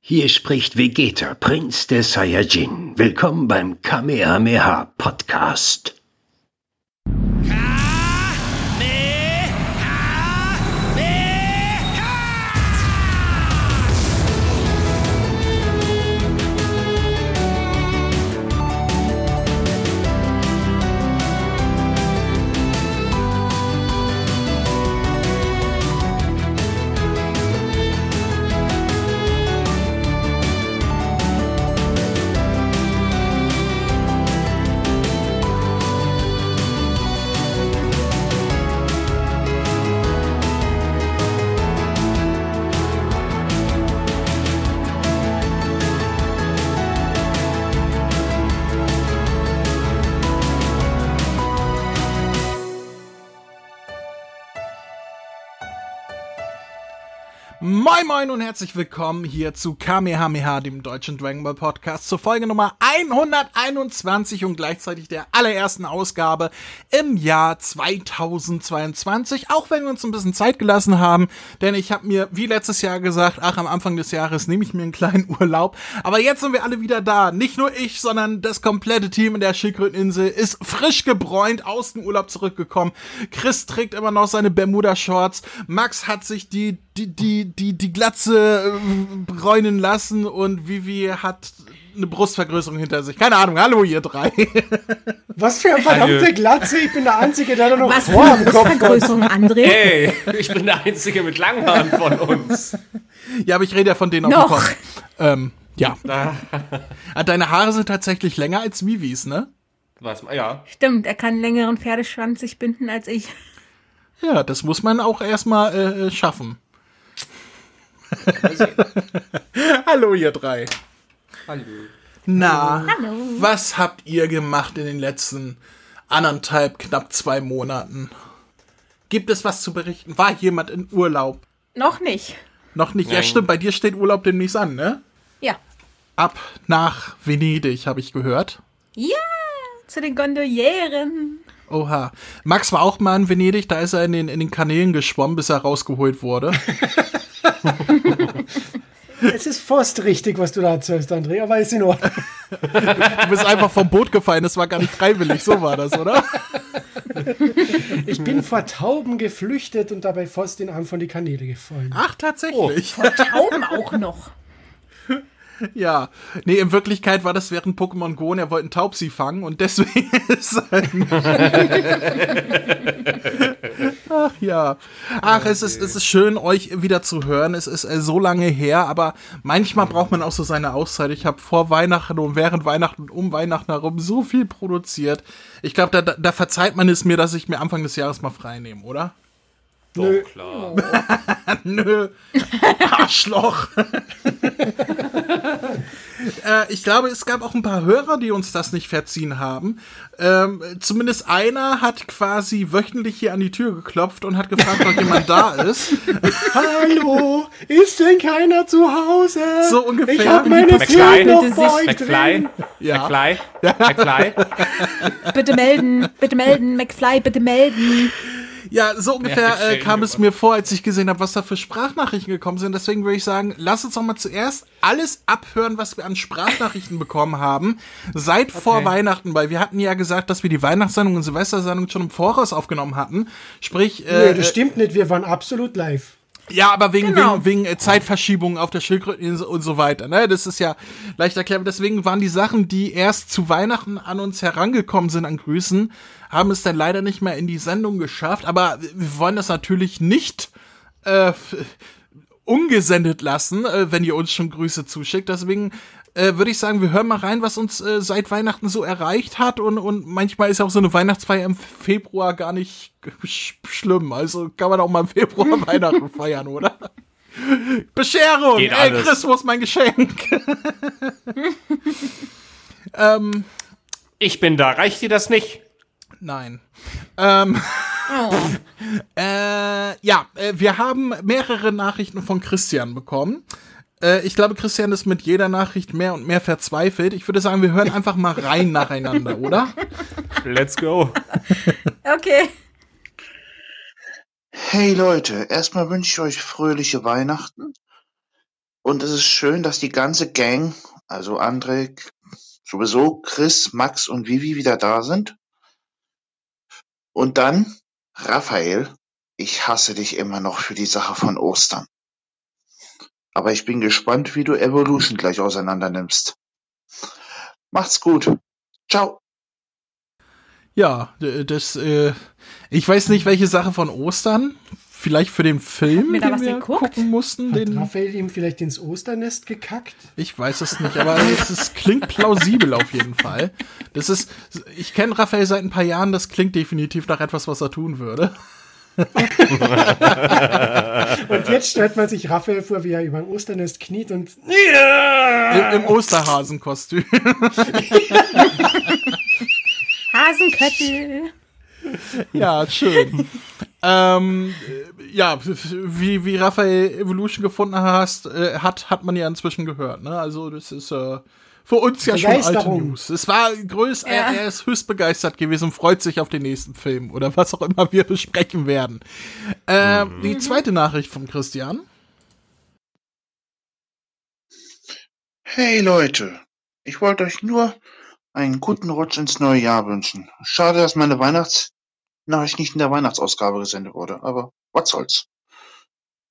Hier spricht Vegeta, Prinz der Saiyajin. Willkommen beim Kamehameha Podcast. Herzlich willkommen hier zu Kamehameha, dem deutschen Dragon Ball Podcast, zur Folge Nummer 121 und gleichzeitig der allerersten Ausgabe im Jahr 2022, auch wenn wir uns ein bisschen Zeit gelassen haben, denn ich habe mir wie letztes Jahr gesagt, ach, am Anfang des Jahres nehme ich mir einen kleinen Urlaub, aber jetzt sind wir alle wieder da, nicht nur ich, sondern das komplette Team in der Schildkröteninsel ist frisch gebräunt aus dem Urlaub zurückgekommen, Chris trägt immer noch seine Bermuda-Shorts, Max hat sich die die, die, die, die Glatze äh, bräunen lassen und Vivi hat eine Brustvergrößerung hinter sich. Keine Ahnung, hallo ihr drei. Was für eine verdammte. Glatze, ich bin der Einzige, der da noch Was vor am Kopf Vergrößerung, André? Hey, ich bin der Einzige mit langen Haaren von uns. Ja, aber ich rede ja von denen auf dem Kopf. Ähm, ja. Ah, deine Haare sind tatsächlich länger als Vivis, ne? Was, ja. Stimmt, er kann einen längeren Pferdeschwanz sich binden als ich. Ja, das muss man auch erstmal äh, schaffen. Hallo, ihr drei. Hallo. Na, Hallo. was habt ihr gemacht in den letzten anderthalb, knapp zwei Monaten? Gibt es was zu berichten? War jemand in Urlaub? Noch nicht. Noch nicht? Ja, stimmt, bei dir steht Urlaub demnächst an, ne? Ja. Ab nach Venedig, habe ich gehört. Ja, zu den Gondolieren. Oha. Max war auch mal in Venedig, da ist er in den, in den Kanälen geschwommen, bis er rausgeholt wurde. Es ist fast richtig, was du da erzählst, André, aber ist in Ordnung. Du bist einfach vom Boot gefallen, das war gar nicht freiwillig, so war das, oder? Ich bin vor Tauben geflüchtet und dabei fast in einem von die Kanäle gefallen. Ach, tatsächlich. Tauben auch noch. Ja, nee, in Wirklichkeit war das während Pokémon Go und er wollte einen Taubsi fangen und deswegen ist sein. Ach ja. Ach, es ist, es ist schön, euch wieder zu hören. Es ist äh, so lange her, aber manchmal braucht man auch so seine Auszeit. Ich habe vor Weihnachten und während Weihnachten und um Weihnachten herum so viel produziert. Ich glaube, da, da, da verzeiht man es mir, dass ich mir Anfang des Jahres mal frei nehme, oder? Doch, Nö. klar. Nö. Arschloch. Äh, ich glaube, es gab auch ein paar Hörer, die uns das nicht verziehen haben. Ähm, zumindest einer hat quasi wöchentlich hier an die Tür geklopft und hat gefragt, ob jemand da ist. Hallo, ist denn keiner zu Hause? So ungefähr. Ich habe meine McFly, noch McFly, drin. Ja. McFly, McFly. Bitte melden, bitte melden, McFly, bitte melden. Ja, so ungefähr Ja, äh, kam es mir vor, als ich gesehen habe, was da für Sprachnachrichten gekommen sind. Deswegen würde ich sagen, lass uns doch mal zuerst alles abhören, was wir an Sprachnachrichten bekommen haben, seit vor Weihnachten, weil wir hatten ja gesagt, dass wir die Weihnachtssendung und Silvestersendung schon im Voraus aufgenommen hatten. Sprich, äh, Nö, das stimmt nicht, wir waren absolut live. Ja, aber wegen, Genau. wegen, wegen äh, Zeitverschiebungen auf der Schildkröteninsel und so weiter. Ne? Das ist ja leicht erklärt. Deswegen waren die Sachen, die erst zu Weihnachten an uns herangekommen sind an Grüßen, haben es dann leider nicht mehr in die Sendung geschafft. Aber wir wollen das natürlich nicht äh, ungesendet lassen, äh, wenn ihr uns schon Grüße zuschickt. Deswegen äh, würde ich sagen, wir hören mal rein, was uns äh, seit Weihnachten so erreicht hat. Und, und manchmal ist auch so eine Weihnachtsfeier im Februar gar nicht sch schlimm. Also kann man auch mal im Februar Weihnachten feiern, oder? Bescherung! Geht Ey, alles. Chris, wo ist mein Geschenk? ähm, Ich bin da, reicht dir das nicht? Nein. Ähm, Oh. Äh, ja, äh, wir haben mehrere Nachrichten von Christian bekommen. Äh, ich glaube, Christian ist mit jeder Nachricht mehr und mehr verzweifelt. Ich würde sagen, wir hören einfach mal rein nacheinander, oder? Let's go. Okay. Hey Leute, erstmal wünsche ich euch fröhliche Weihnachten Und es ist schön, dass die ganze Gang, also André, sowieso Chris, Max und Vivi wieder da sind. Und dann, Raphael, ich hasse dich immer noch für die Sache von Ostern. Aber ich bin gespannt, wie du Evolution gleich auseinander nimmst. Macht's gut. Ciao. Ja, das, äh, ich weiß nicht, welche Sache von Ostern. Vielleicht für den Film, den wir geguckt? gucken mussten. Hat Den, Raphael ihm vielleicht ins Osternest gekackt? ich weiß es nicht, aber es ist, klingt plausibel auf jeden Fall. Das ist, ich kenne Raphael seit ein paar Jahren, das klingt definitiv nach etwas, was er tun würde. Und jetzt stellt man sich Raphael vor, wie er über ein Osternest kniet und Im, im Osterhasenkostüm. Hasenköttel. Ja, schön. Ähm, äh, ja, wie, wie Raphael Evolution gefunden hast, äh, hat, hat man ja inzwischen gehört. Ne? Also das ist äh, für uns ja schon alte. News. Es war größ, er, Ja. er ist höchst begeistert gewesen und freut sich auf den nächsten Film oder was auch immer wir besprechen werden. Ähm, Die zweite Nachricht von Christian. Hey Leute, ich wollte euch nur einen guten Rutsch ins neue Jahr wünschen. Schade, dass meine Weihnachtsnachricht nicht in der Weihnachtsausgabe gesendet wurde, aber was soll's.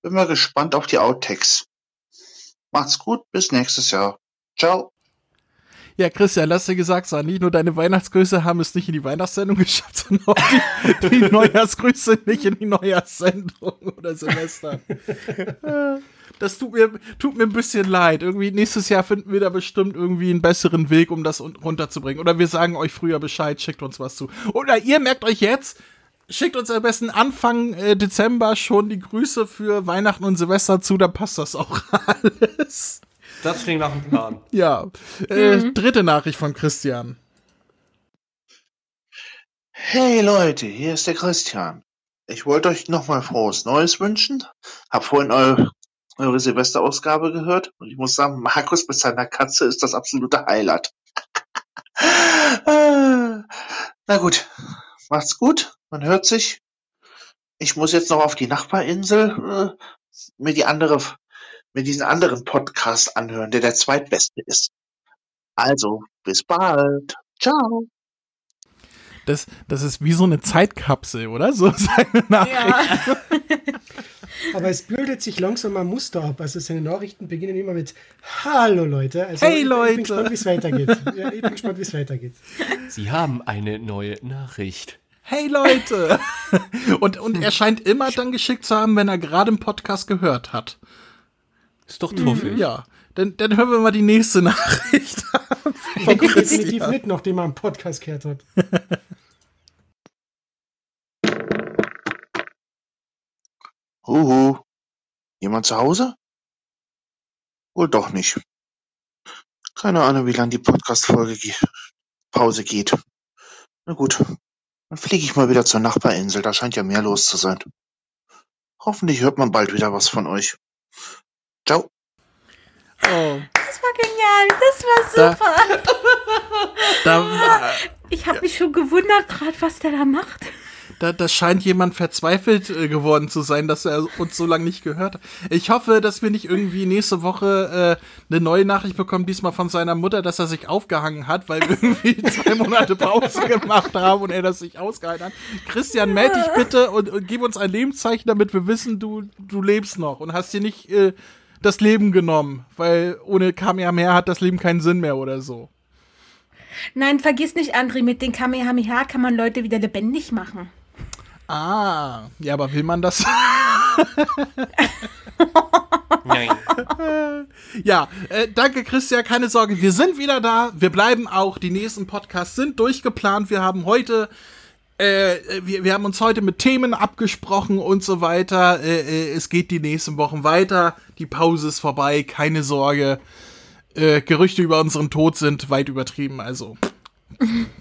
Bin mal gespannt auf die Outtakes. Macht's gut, bis nächstes Jahr. Ciao. Ja, Christian, lass dir gesagt sein, nicht nur deine Weihnachtsgrüße haben es nicht in die Weihnachtssendung geschafft, sondern auch die, die Neujahrsgrüße nicht in die Neujahrssendung oder Silvester. Das tut mir, tut mir ein bisschen leid. Irgendwie nächstes Jahr finden wir da bestimmt irgendwie einen besseren Weg, um das un- runterzubringen. Oder wir sagen euch früher Bescheid, schickt uns was zu. Oder ihr merkt euch jetzt, schickt uns am besten Anfang äh, Dezember schon die Grüße für Weihnachten und Silvester zu, dann passt das auch alles. Das klingt nach einem Plan. Ja, äh, dritte Nachricht von Christian. Hey Leute, hier ist der Christian. Ich wollte euch nochmal frohes Neues wünschen. Hab vorhin eu eure Silvesterausgabe gehört und ich muss sagen, Markus mit seiner Katze ist das absolute Highlight. Äh, Na gut, macht's gut, man hört sich. Ich muss jetzt noch auf die Nachbarinsel äh, mir die andere, mir diesen anderen Podcast anhören, der der zweitbeste ist. Also, bis bald. Ciao. Das, das ist wie so eine Zeitkapsel, oder? So seine Nachricht. Ja. Aber es bildet sich langsam ein Muster ab. Also seine Nachrichten beginnen immer mit Hallo Leute. Also Hey, ich, Ich Leute. bin gespannt, wie es weitergeht. Ja, ich bin gespannt, wie es weitergeht. Sie haben eine neue Nachricht. Hey Leute! Und, und er scheint immer dann geschickt zu haben, wenn er gerade einen Podcast gehört hat. Ist doch tuffig. Ja, dann, dann hören wir mal die nächste Nachricht. Ich definitiv nicht, nachdem er einen Podcast gehört hat. Huhu. Jemand zu Hause? Wohl doch nicht. Keine Ahnung, wie lang die Podcast-Folge ge Pause geht. Na gut, dann fliege ich mal wieder zur Nachbarinsel. Da scheint ja mehr los zu sein. Hoffentlich hört man bald wieder was von euch. Ciao. Oh, Das war genial. Das war Da- super. da, Ich habe mich schon gewundert, gerade was der da macht. Da, da scheint jemand verzweifelt äh, geworden zu sein, dass er uns so lange nicht gehört hat. Ich hoffe, dass wir nicht irgendwie nächste Woche äh, eine neue Nachricht bekommen, diesmal von seiner Mutter, dass er sich aufgehangen hat, weil wir irgendwie zwei Monate Pause gemacht haben und er das nicht ausgehalten hat. Christian, meld dich bitte und, und gib uns ein Lebenszeichen, damit wir wissen, du, du lebst noch und hast dir nicht äh, das Leben genommen, weil ohne Kamehameha hat das Leben keinen Sinn mehr oder so. Nein, vergiss nicht, André, mit den Kamehameha kann man Leute wieder lebendig machen. Ah, ja, aber will man das? Nein. Ja, äh, danke Christian, keine Sorge, wir sind wieder da. Wir bleiben auch, die nächsten Podcasts sind durchgeplant. Wir haben heute, äh, wir, wir haben uns heute mit Themen abgesprochen und so weiter. Äh, äh, es geht die nächsten Wochen weiter. Die Pause ist vorbei, keine Sorge. Äh, Gerüchte über unseren Tod sind weit übertrieben, also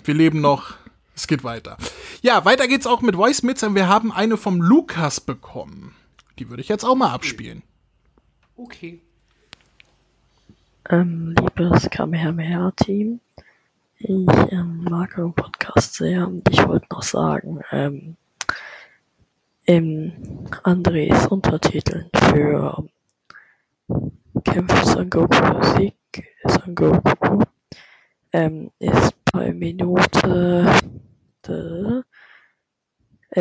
wir leben noch. Es geht weiter. Ja, weiter geht's auch mit Voice Mits und wir haben eine vom Lukas bekommen. Die würde ich jetzt auch mal abspielen. Okay. Ähm, liebes Kamehameha-Team, ich ähm, mag euren Podcast sehr und ich wollte noch sagen, ähm, im Andres Untertiteln für kämpft Son Goku Sieg. Son Goku ähm, ist bei Minute äh,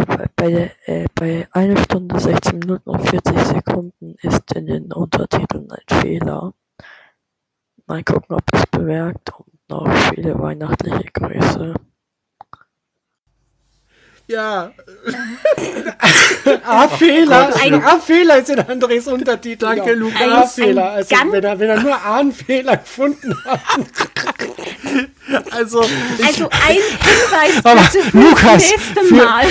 bei, bei, der, äh, bei einer Stunde 16 Minuten und 40 Sekunden ist in den Untertiteln ein Fehler. Mal gucken, ob es bemerkt und noch viele weihnachtliche Grüße. Ja, A-Fehler. Ein- A-Fehler ist in Andres Untertitel. Danke, Lukas. A-Fehler. Ein Also, wenn er, wenn er nur A-Fehler gefunden hat. also ich, Also ein Hinweis bitte fürs Lukas, nächste für- Mal.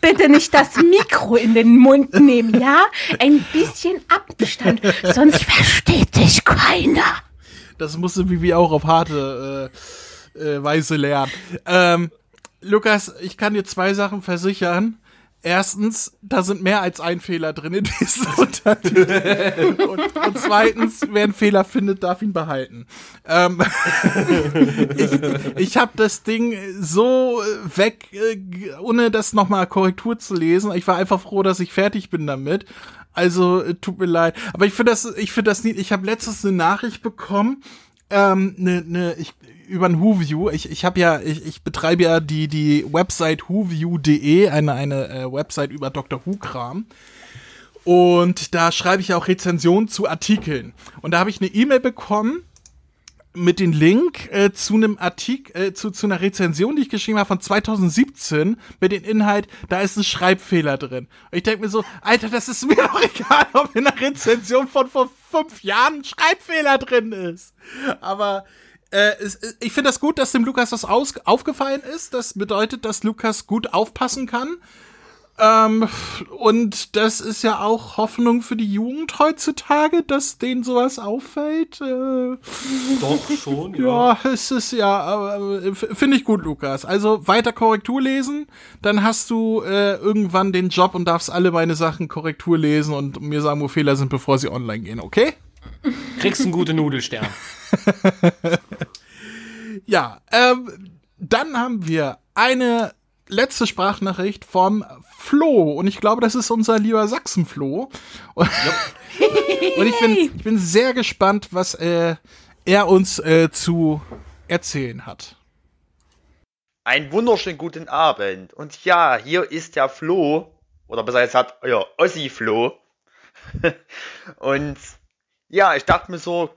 Bitte nicht das Mikro in den Mund nehmen, ja? Ein bisschen Abstand, sonst versteht dich keiner. das musste Vivi auch auf harte äh, äh, Weise lernen. Ähm, Lukas, ich kann dir zwei Sachen versichern. Erstens, da sind mehr als ein Fehler drin in diesem Untertitel. und, und zweitens, wer einen Fehler findet, darf ihn behalten. Ähm, ich ich habe das Ding so äh, weg, äh, ohne das nochmal Korrektur zu lesen. Ich war einfach froh, dass ich fertig bin damit. Also, äh, tut mir leid. Aber ich finde das, ich finde das nicht. Ich habe letztens eine Nachricht bekommen, ähm, ne, ne, ich, über ein WhoView. Ich, ich habe ja, ich, ich betreibe ja die, die Website whoview.de, eine, eine äh, Website über Dr. Who-Kram. Und da schreibe ich auch Rezensionen zu Artikeln. Und da habe ich eine E-Mail bekommen mit dem Link äh, zu einem Artikel, äh, zu, zu einer Rezension, die ich geschrieben habe von 2017 mit dem Inhalt, da ist ein Schreibfehler drin. Und ich denke mir so, Alter, das ist mir doch egal, ob in einer Rezension von vor fünf Jahren ein Schreibfehler drin ist. Aber äh, es, ich finde das gut, dass dem Lukas das aus, aufgefallen ist. Das bedeutet, dass Lukas gut aufpassen kann. Ähm, und das ist ja auch Hoffnung für die Jugend heutzutage, dass denen sowas auffällt. Äh, Doch schon, ja. ja, es ist ja, äh, finde ich gut, Lukas. Also weiter Korrektur lesen, dann hast du äh, irgendwann den Job und darfst alle meine Sachen Korrektur lesen und mir sagen, wo Fehler sind, bevor sie online gehen, okay? Kriegst einen guten Nudelstern. Ja, ähm, dann haben wir eine letzte Sprachnachricht vom Flo und ich glaube, das ist unser lieber Sachsen-Flo. Und, und ich, bin, ich bin sehr gespannt, was äh, er uns äh, zu erzählen hat. Einen wunderschönen guten Abend. Und ja, hier ist der Flo. Oder besser gesagt, euer Ossi Flo. Und ja, ich dachte mir so,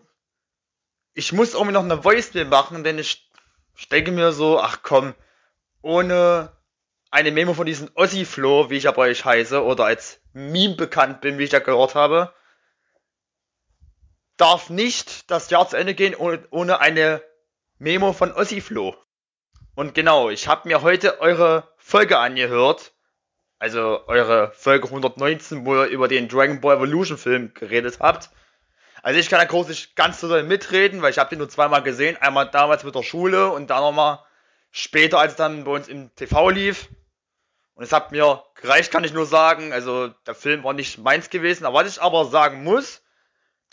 ich muss irgendwie noch eine Voicemail machen, denn ich, ich denke mir so, ach komm, ohne eine Memo von diesem Ossi Flo, wie ich ja bei euch heiße, oder als Meme bekannt bin, wie ich ja gehört habe, darf nicht das Jahr zu Ende gehen ohne, ohne eine Memo von Ossi Flo. Und genau, ich habe mir heute eure Folge angehört. Also eure Folge 119, wo ihr über den Dragon Ball Evolution Film geredet habt. Also ich kann da groß nicht ganz so mitreden, weil ich habe den nur zweimal gesehen. Einmal damals mit der Schule und dann nochmal später, als es dann bei uns im TV lief. Und es hat mir gereicht, kann ich nur sagen. Also der Film war nicht meins gewesen. Aber was ich aber sagen muss,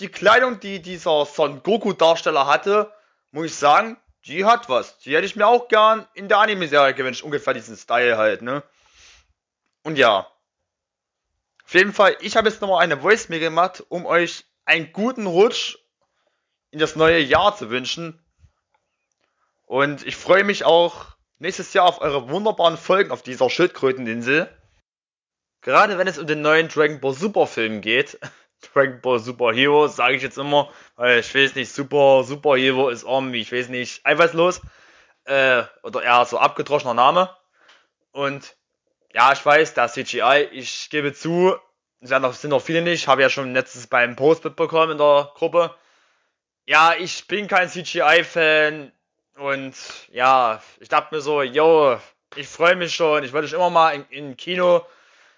die Kleidung, die dieser Son Goku Darsteller hatte, muss ich sagen, die hat was. Die hätte ich mir auch gern in der Anime-Serie gewünscht. Ungefähr diesen Style halt, ne? Und ja. Auf jeden Fall, ich habe jetzt nochmal eine Voice-Mail gemacht, um euch einen guten Rutsch in das neue Jahr zu wünschen. Und ich freue mich auch nächstes Jahr auf eure wunderbaren Folgen auf dieser Schildkröteninsel. Gerade wenn es um den neuen Dragon Ball Super Film geht. Dragon Ball Super Hero, sage ich jetzt immer, weil ich weiß nicht, Super, Super Hero ist irgendwie, ich weiß nicht, einfallslos. Äh, oder eher so abgedroschener Name. Und ja, ich weiß, das CGI, ich gebe zu, noch, sind noch viele nicht, habe ja schon letztes beim Post mitbekommen in der Gruppe. Ja, ich bin kein CGI-Fan und ja, ich dachte mir so, yo, ich freue mich schon, ich wollte schon immer mal in, in Kino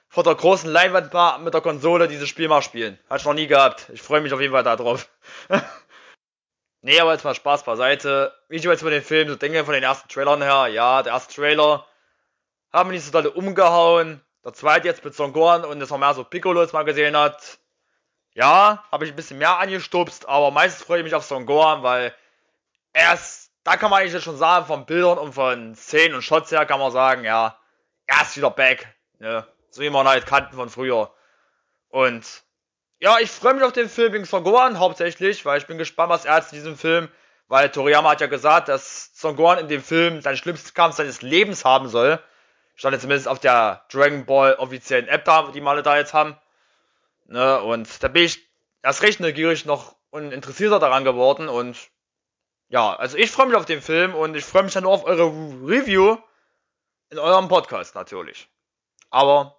vor der großen Leinwand mit der Konsole dieses Spiel mal spielen. Hat ich noch nie gehabt. Ich freue mich auf jeden Fall darauf. nee, aber jetzt mal Spaß beiseite. Wie ich jetzt über den Film so denke, von den ersten Trailern her, ja, der erste Trailer haben nicht so dolle umgehauen. Der zweite jetzt mit Son Gohan und dass man mehr so Piccolo jetzt mal gesehen hat. Ja, habe ich ein bisschen mehr angestupst, aber meistens freue ich mich auf Son Gohan, weil er ist, da kann man eigentlich schon sagen, von Bildern und von Szenen und Shots her kann man sagen, ja, er ist wieder back. Ne? So wie man halt kannten von früher. Und Ja, ich freue mich auf den Film wegen Son Gohan hauptsächlich, weil ich bin gespannt, was er hat in diesem Film, weil Toriyama hat ja gesagt, dass Son Gohan in dem Film seinen schlimmsten Kampf seines Lebens haben soll. Stand jetzt zumindest auf der Dragon Ball offiziellen App da, die wir alle da jetzt haben. Ne, und da bin ich erst recht neugierig noch und interessierter daran geworden und ja, also ich freue mich auf den Film und ich freue mich dann auf eure Review in eurem Podcast natürlich. Aber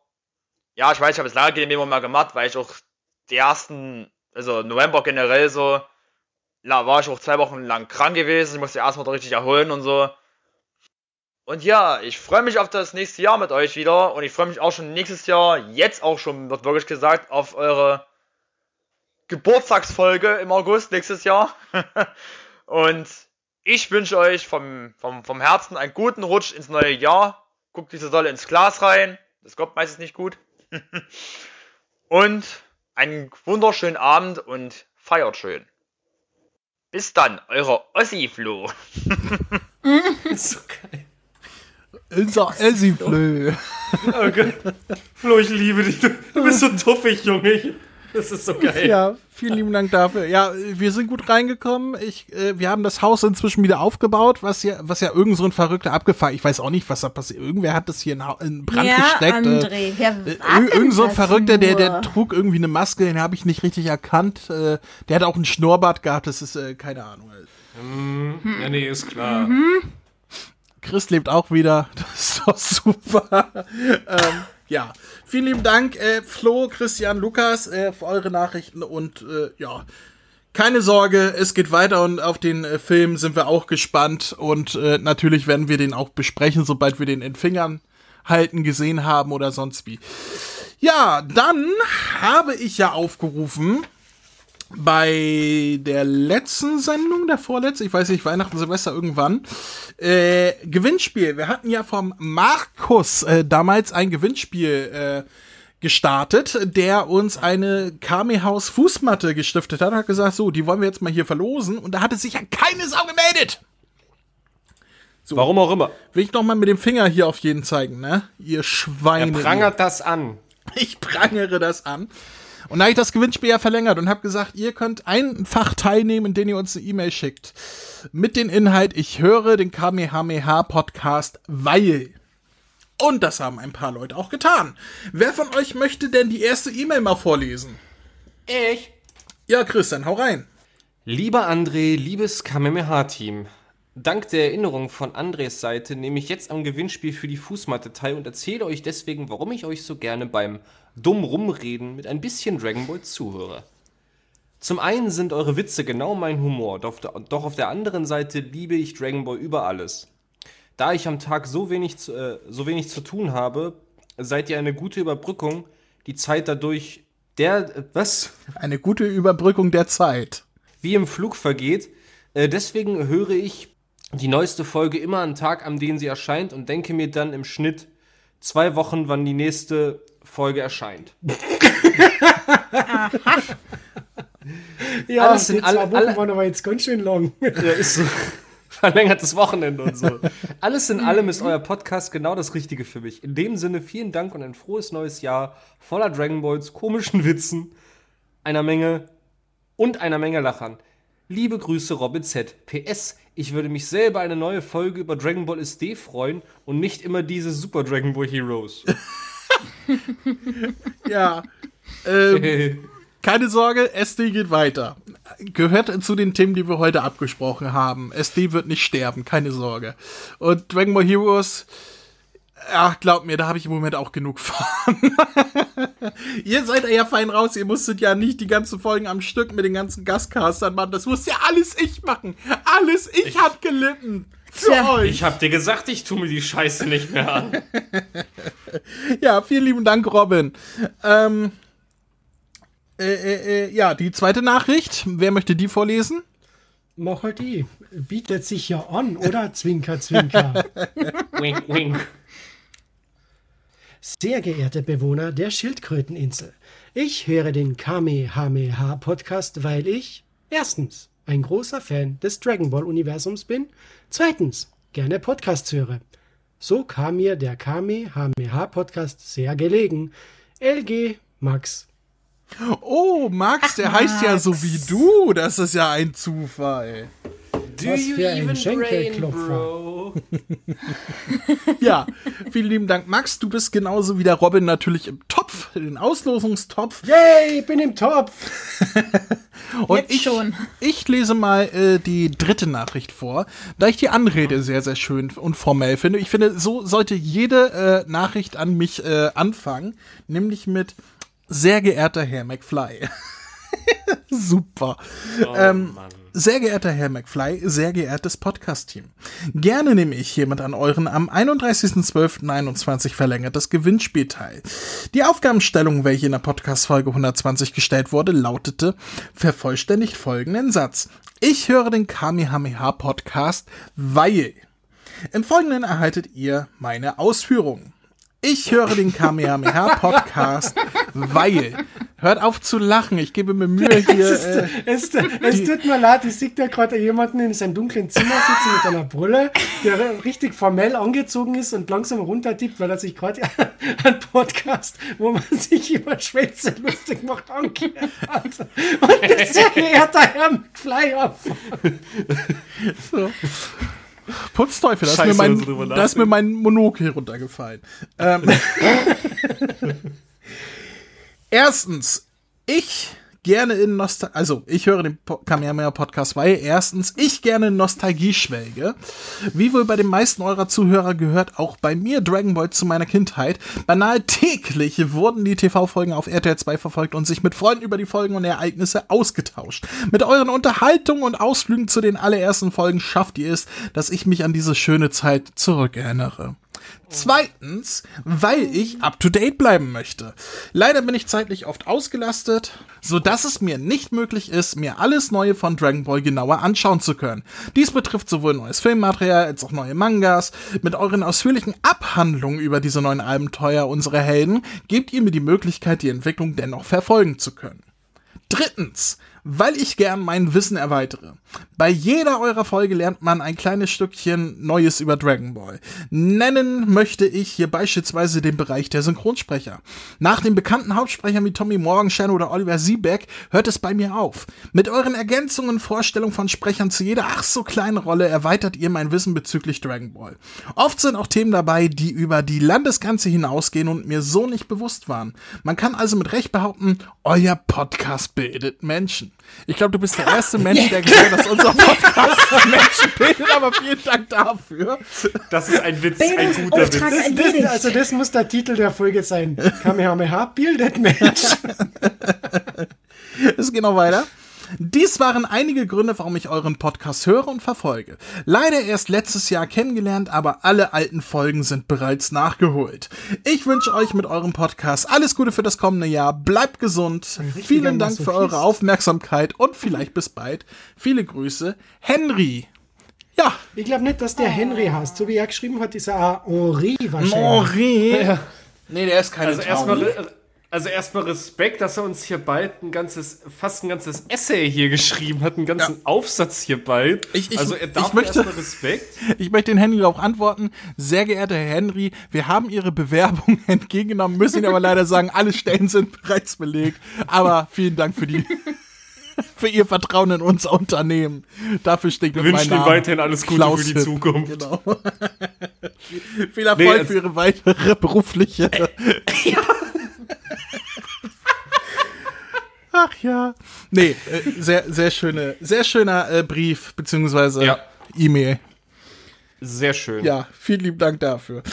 ja, ich weiß, ich habe es lange keine Memo mehr gemacht, weil ich auch die ersten, also November generell so, da war ich auch zwei Wochen lang krank gewesen, ich musste erstmal richtig erholen und so. Und ja, ich freue mich auf das nächste Jahr mit euch wieder und ich freue mich auch schon nächstes Jahr, jetzt auch schon, wird wirklich gesagt, auf eure Geburtstagsfolge im August nächstes Jahr. und ich wünsche euch vom, vom, vom Herzen einen guten Rutsch ins neue Jahr. Guckt diese Solle ins Glas rein. Das kommt meistens nicht gut. und einen wunderschönen Abend und feiert schön. Bis dann, euer Ossi-Flo. so geil. Unser Essiflö. Oh Gott. Flo, ich liebe dich. Du, du bist so tuffig, Junge. Das ist so geil. Ja, vielen lieben Dank dafür. Ja, wir sind gut reingekommen. Ich, äh, wir haben das Haus inzwischen wieder aufgebaut, was ja, was ja irgend so ein Verrückter abgefahren. Ich weiß auch nicht, was da passiert. Irgendwer hat das hier in, Ha- in Brand ja, gesteckt. André, äh, äh, war ir- denn irgend so ein Verrückter, der, der trug irgendwie eine Maske, den habe ich nicht richtig erkannt. Äh, der hat auch einen Schnurrbart gehabt. Das ist äh, keine Ahnung. Ja, nee, ist klar. Chris lebt auch wieder. Das ist doch super. ähm, ja, vielen lieben Dank, äh, Flo, Christian, Lukas, äh, für eure Nachrichten und äh, ja, keine Sorge, es geht weiter und auf den äh, Film sind wir auch gespannt und äh, natürlich werden wir den auch besprechen, sobald wir den in Fingern halten gesehen haben oder sonst wie. Ja, dann habe ich ja aufgerufen bei der letzten Sendung, der vorletzten, ich weiß nicht, Weihnachten, Silvester irgendwann, äh, Gewinnspiel. Wir hatten ja vom Markus äh, damals ein Gewinnspiel äh, gestartet, der uns eine Kami-Haus Fußmatte gestiftet hat, hat gesagt, so, die wollen wir jetzt mal hier verlosen und da hatte sich ja keine Sau gemeldet. Warum auch immer. Will ich noch mal mit dem Finger hier auf jeden zeigen, ne? Ihr Er Schweine. prangert das an. Ich prangere das an. Und da habe ich das Gewinnspiel ja verlängert und habe gesagt, ihr könnt einfach teilnehmen, indem ihr uns eine E-Mail schickt. Mit dem Inhalt, ich höre den Kamehameha-Podcast, weil. Und das haben ein paar Leute auch getan. Wer von euch möchte denn die erste E-Mail mal vorlesen? Ich. Ja, Christian, hau rein. Lieber André, liebes Kamehameha-Team, dank der Erinnerung von Andres Seite nehme ich jetzt am Gewinnspiel für die Fußmatte teil und erzähle euch deswegen, warum ich euch so gerne beim dumm rumreden mit ein bisschen Dragon Ball zuhöre. Zum einen sind eure Witze genau mein Humor, doch, doch auf der anderen Seite liebe ich Dragon Ball über alles. Da ich am Tag so wenig, zu, äh, so wenig zu tun habe, seid ihr eine gute Überbrückung, die Zeit dadurch der, äh, was? Eine gute Überbrückung der Zeit. wie im Flug vergeht. Äh, deswegen höre ich die neueste Folge immer am Tag, an dem sie erscheint und denke mir dann im Schnitt zwei Wochen, wann die nächste Folge erscheint. Ja, Alles die sind alle- Wochen alle- waren aber jetzt ganz schön lang. Ja, ist so. Verlängertes Wochenende und so. Alles in allem ist euer Podcast genau das Richtige für mich. In dem Sinne, vielen Dank und ein frohes neues Jahr voller Dragon Balls, komischen Witzen, einer Menge und einer Menge Lachern. Liebe Grüße, Robin Z. PS, ich würde mich selber eine neue Folge über Dragon Ball SD freuen und nicht immer diese Super Dragon Ball Heroes. Ja. Ähm, keine Sorge, SD geht weiter. Gehört zu den Themen, die wir heute abgesprochen haben. SD wird nicht sterben, keine Sorge. Und Dragon Ball Heroes, ja, glaubt mir, da habe ich im Moment auch genug von. ihr seid ja fein raus, ihr musstet ja nicht die ganzen Folgen am Stück mit den ganzen Gastcastern machen. Das musste ja alles ich machen. Alles ich, hab gelitten. Für Tja. euch. Ich hab dir gesagt, ich tu mir die Scheiße nicht mehr an. Ja, vielen lieben Dank, Robin. Ähm, äh, äh, äh, ja, die zweite Nachricht. Wer möchte die vorlesen? Mach halt die. Bietet sich ja an, oder? Zwinker, zwinker. wink, wink. Sehr geehrte Bewohner der Schildkröteninsel, ich höre den Kamehameha Podcast, weil ich erstens ein großer Fan des Dragon Ball Universums bin, zweitens gerne Podcasts höre. So kam mir der Kamehameha Podcast sehr gelegen. LG Max. Oh, Max, der heißt ja so wie du. Das ist ja ein Zufall. Do Was you für ein Schenkelklopfer. bro? Ja, vielen lieben Dank, Max. Du bist genauso wie der Robin natürlich im Topf, den Auslosungstopf. Yay, ich bin im Topf. Und Jetzt ich, schon. ich lese mal äh, die dritte Nachricht vor, da ich die Anrede sehr, sehr schön und formell finde. Ich finde, so sollte jede äh, Nachricht an mich äh, anfangen, nämlich mit sehr geehrter Herr McFly. Super. ähm, sehr geehrter Herr McFly, sehr geehrtes Podcast-Team. Gerne nehme ich hiermit an euren am 31.12.21 verlängertes Gewinnspiel teil. Die Aufgabenstellung, welche in der Podcast-Folge 120 gestellt wurde, lautete, vervollständigt folgenden Satz. Ich höre den Kamehameha-Podcast, weil... Im Folgenden erhaltet ihr meine Ausführungen. Ich höre den Kamehameha-Podcast, weil... Hört auf zu lachen, ich gebe mir Mühe hier... Äh, Es, es tut mir leid, ich sehe da gerade jemanden in seinem dunklen Zimmer sitzen mit einer Brille, der richtig formell angezogen ist und langsam runtertippt, weil er sich gerade einen Podcast, wo man sich über Schwänze lustig macht, angehört hat. Und das sehr geehrter Herr McFly anfangen. Putzteufel, da ist, Scheiße, mir mein, da ist mir mein Monokel runtergefallen. Ähm, erstens, ich gerne in Nostalgie, also ich höre den Kamehameha Podcast, weil erstens ich gerne in Nostalgie schwelge. Wie wohl bei den meisten eurer Zuhörer gehört auch bei mir Dragon Ball zu meiner Kindheit. Beinahe täglich wurden die TV-Folgen auf RTL 2 verfolgt und sich mit Freunden über die Folgen und Ereignisse ausgetauscht. Mit euren Unterhaltungen und Ausflügen zu den allerersten Folgen schafft ihr es, dass ich mich an diese schöne Zeit zurückerinnere. Zweitens, weil ich up to date bleiben möchte. Leider bin ich zeitlich oft ausgelastet, so dass es mir nicht möglich ist, mir alles Neue von Dragon Ball genauer anschauen zu können. Dies betrifft sowohl neues Filmmaterial als auch neue Mangas. Mit euren ausführlichen Abhandlungen über diese neuen Abenteuer unserer Helden gebt ihr mir die Möglichkeit, die Entwicklung dennoch verfolgen zu können. Drittens, weil ich gern mein Wissen erweitere. Bei jeder eurer Folge lernt man ein kleines Stückchen Neues über Dragon Ball. Nennen möchte ich hier beispielsweise den Bereich der Synchronsprecher. Nach den bekannten Hauptsprechern wie Tommy Morgenstern oder Oliver Siebeck hört es bei mir auf. Mit euren Ergänzungen und Vorstellungen von Sprechern zu jeder ach so kleinen Rolle erweitert ihr mein Wissen bezüglich Dragon Ball. Oft sind auch Themen dabei, die über die Landesgrenze hinausgehen und mir so nicht bewusst waren. Man kann also mit Recht behaupten, euer Podcast bildet Menschen. Ich glaube, du bist der erste Mensch, der gesagt hat, dass unser Podcast Menschen bildet, aber vielen Dank dafür. Das ist ein Witz, ein guter Witz. Das, erledigt. also das muss der Titel der Folge sein. Kamehameha bildet Mensch. Es geht noch weiter. Dies waren einige Gründe, warum ich euren Podcast höre und verfolge. Leider erst letztes Jahr kennengelernt, aber alle alten Folgen sind bereits nachgeholt. Ich wünsche euch mit eurem Podcast alles Gute für das kommende Jahr. Bleibt gesund. Vielen Dank für eure Aufmerksamkeit und vielleicht bis bald. Viele Grüße, Henry. Ja, Ich glaube nicht, dass der Henry heißt. So wie er geschrieben hat, ist er Henri wahrscheinlich. Henri. Ja. Nee, der ist keine Also erstmal, also erstmal Respekt, dass er uns hier bald ein ganzes, fast ein ganzes Essay hier geschrieben hat, einen ganzen Ja. Aufsatz hier bald. Ich- ich- also er ich darf möchte- erstmal Respekt. Ich möchte den Henry auch antworten. Sehr geehrter Herr Henry, wir haben Ihre Bewerbung entgegengenommen, müssen Ihnen aber leider sagen, alle Stellen sind bereits belegt. Aber vielen Dank für die, für Ihr Vertrauen in unser Unternehmen. Dafür steht Wir meinem ihm Namen weiterhin alles Gute Klaus für die. Zukunft. Genau. viel, viel Erfolg Nee, also- für Ihre weitere berufliche. Ach ja. Nee, äh, sehr, sehr schöne, sehr schöner äh, Brief, beziehungsweise Ja. E-Mail. Sehr schön. Ja, vielen lieben Dank dafür.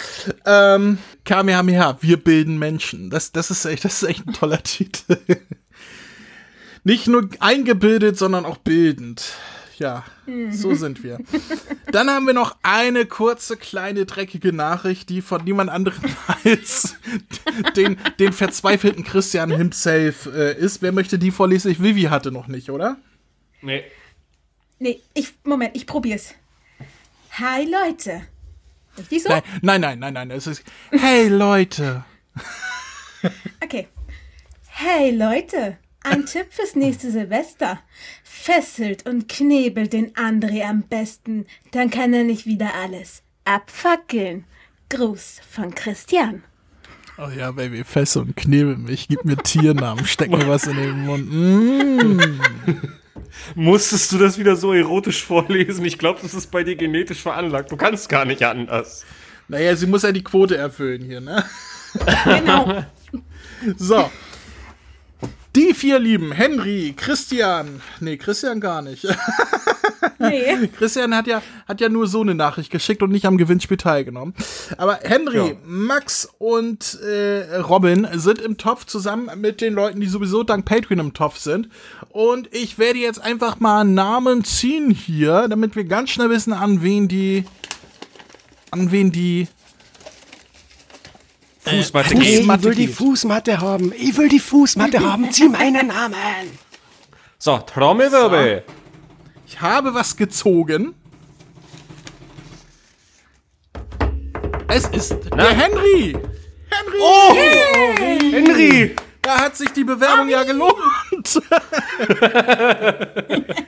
Ähm, Kamehameha, wir bilden Menschen. Das, das, ist echt, das ist echt ein toller Titel. Nicht nur eingebildet, sondern auch bildend. Ja, so sind wir. Dann haben wir noch eine kurze, kleine, dreckige Nachricht, die von niemand anderem als den, den verzweifelten Christian himself äh, ist. Wer möchte die vorlesen? Ich, Vivi hatte noch nicht, oder? Nee. Nee, ich, Moment, ich probier's. Hi Leute. Richtig so? Nein, nein, nein, nein, nein. Es ist, hey Leute. Okay. Hey Leute, ein Tipp fürs nächste Silvester. Fesselt und knebelt den André am besten, dann kann er nicht wieder alles abfackeln. Gruß von Christian. Oh ja, Baby, fesse und knebel mich, gib mir Tiernamen, steck mir was in den Mund. Mm. Musstest du das wieder so erotisch vorlesen? Ich glaube, das ist bei dir genetisch veranlagt. Du kannst gar nicht anders. Naja, sie muss ja die Quote erfüllen hier, ne? Genau. So. Die vier lieben Henry, Christian. Nee, Christian gar nicht. Nee. Christian hat ja, hat ja nur so eine Nachricht geschickt und nicht am Gewinnspiel teilgenommen. Aber Henry, Ja. Max und äh, Robin sind im Topf zusammen mit den Leuten, die sowieso dank Patreon im Topf sind. Und ich werde jetzt einfach mal Namen ziehen hier, damit wir ganz schnell wissen, an wen die. An wen die. Fußmatte Fuß- geht. Ich Fußmatte will die. Fußmatte haben. Ich will die Fußmatte haben. Zieh meinen Namen. So, Trommelwirbel. Ich habe was gezogen. Es ist der Henry. Henry! Oh! Henry! Da hat sich die Bewerbung ja gelohnt.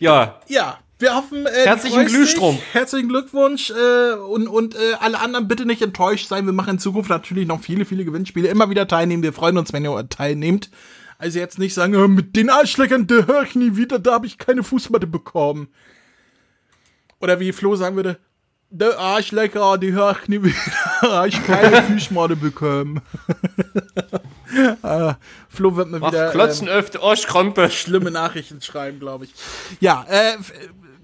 Ja, ja, wir hoffen. Äh, Herzlichen Glühstrom. Herzlichen Glückwunsch. Äh, und und äh, alle anderen bitte nicht enttäuscht sein. Wir machen in Zukunft natürlich noch viele, viele Gewinnspiele. Immer wieder teilnehmen. Wir freuen uns, wenn ihr teilnehmt. Also jetzt nicht sagen, äh, mit den Arschlöchern, da höre ich nie wieder, da habe ich keine Fußmatte bekommen. Oder wie Flo sagen würde, der Arschlecker, die höre ich nie wieder, habe ich keine Fußmatte bekommen. äh, Flo wird mir mach wieder... ähm, Klotzen öfter Arschkrampe. schlimme Nachrichten schreiben, glaube ich. Ja, äh,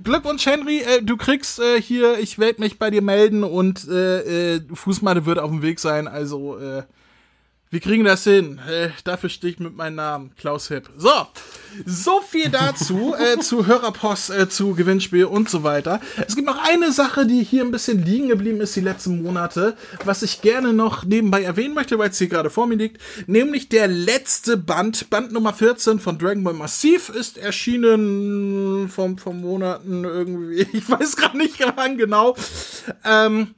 Glückwunsch, Henry. Äh, du kriegst äh, hier, ich werde mich bei dir melden und äh, äh, Fußmatte wird auf dem Weg sein. Also, äh, wir kriegen das hin. Äh, dafür stehe ich mit meinem Namen, Klaus Hipp. So, so viel dazu, äh, zu Hörerpost, äh, zu Gewinnspiel und so weiter. Es gibt noch eine Sache, die hier ein bisschen liegen geblieben ist die letzten Monate, was ich gerne noch nebenbei erwähnen möchte, weil es hier gerade vor mir liegt, nämlich der letzte Band, Band Nummer 14 von Dragon Ball Massiv ist erschienen vom, vom Monaten irgendwie, ich weiß gerade nicht wann genau, ähm,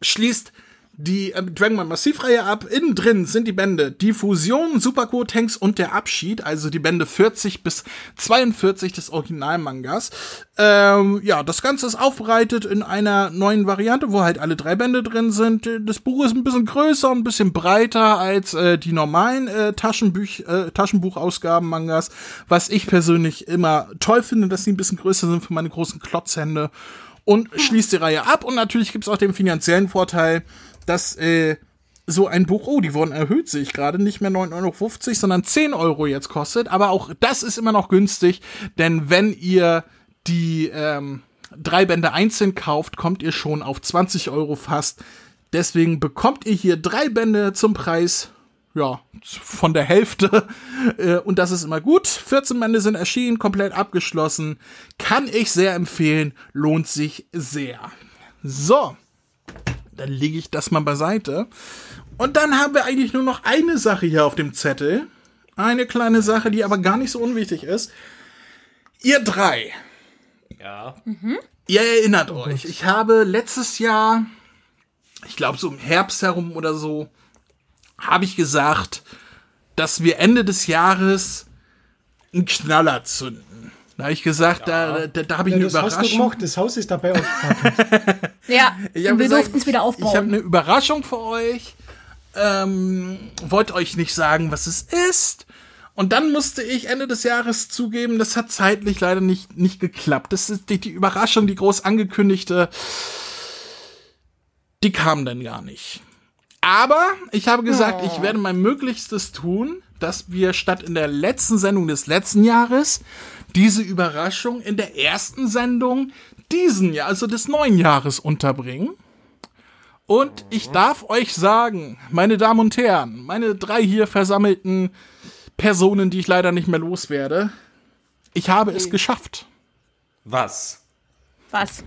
schließt die äh, Dragon Ball Massivreihe ab. Innen drin sind die Bände Die Fusion, Superco Tanks und der Abschied, also die Bände 40 bis 42 des Originalmangas. Ähm, ja, das Ganze ist aufbereitet in einer neuen Variante, wo halt alle drei Bände drin sind. Das Buch ist ein bisschen größer und ein bisschen breiter als äh, die normalen äh, Taschenbuch, äh, Taschenbuchausgaben Mangas, was ich persönlich immer toll finde, dass sie ein bisschen größer sind für meine großen Klotzhände und schließt die Reihe ab. Und natürlich gibt's auch den finanziellen Vorteil, dass äh, so ein Buch, oh, die wurden erhöht, sehe ich gerade, nicht mehr 9,50 Euro, sondern 10 Euro jetzt kostet. Aber auch das ist immer noch günstig, denn wenn ihr die ähm, drei Bände einzeln kauft, kommt ihr schon auf 20 Euro fast. Deswegen bekommt ihr hier drei Bände zum Preis ja, von der Hälfte. Äh, Und das ist immer gut. 14 Bände sind erschienen, komplett abgeschlossen. Kann ich sehr empfehlen, lohnt sich sehr. So, dann lege ich das mal beiseite. Und dann haben wir eigentlich nur noch eine Sache hier auf dem Zettel. Eine kleine Sache, die aber gar nicht so unwichtig ist. Ihr drei, Ja. Ihr erinnert euch, ich habe letztes Jahr, ich glaube so im Herbst herum oder so, habe ich gesagt, dass wir Ende des Jahres einen Knaller zünden. Da habe ich gesagt, da, da, da habe ich Ja, eine das hast du Überraschung. gemacht. Das Haus ist dabei aufgefackelt. Ja, wir durften es wieder Ich habe aufbauen. eine Überraschung für euch. Ähm, wollte euch nicht sagen, was es ist. Und dann musste ich Ende des Jahres zugeben, das hat zeitlich leider nicht, nicht geklappt. Das ist die, die Überraschung, die groß angekündigte. Die kam dann gar nicht. Aber ich habe gesagt, ich werde mein Möglichstes tun, dass wir statt in der letzten Sendung des letzten Jahres diese Überraschung in der ersten Sendung diesen Jahr, also des neuen Jahres unterbringen. Und ich darf euch sagen, meine Damen und Herren, meine drei hier versammelten Personen, die ich leider nicht mehr loswerde, ich habe es geschafft. Was? Was?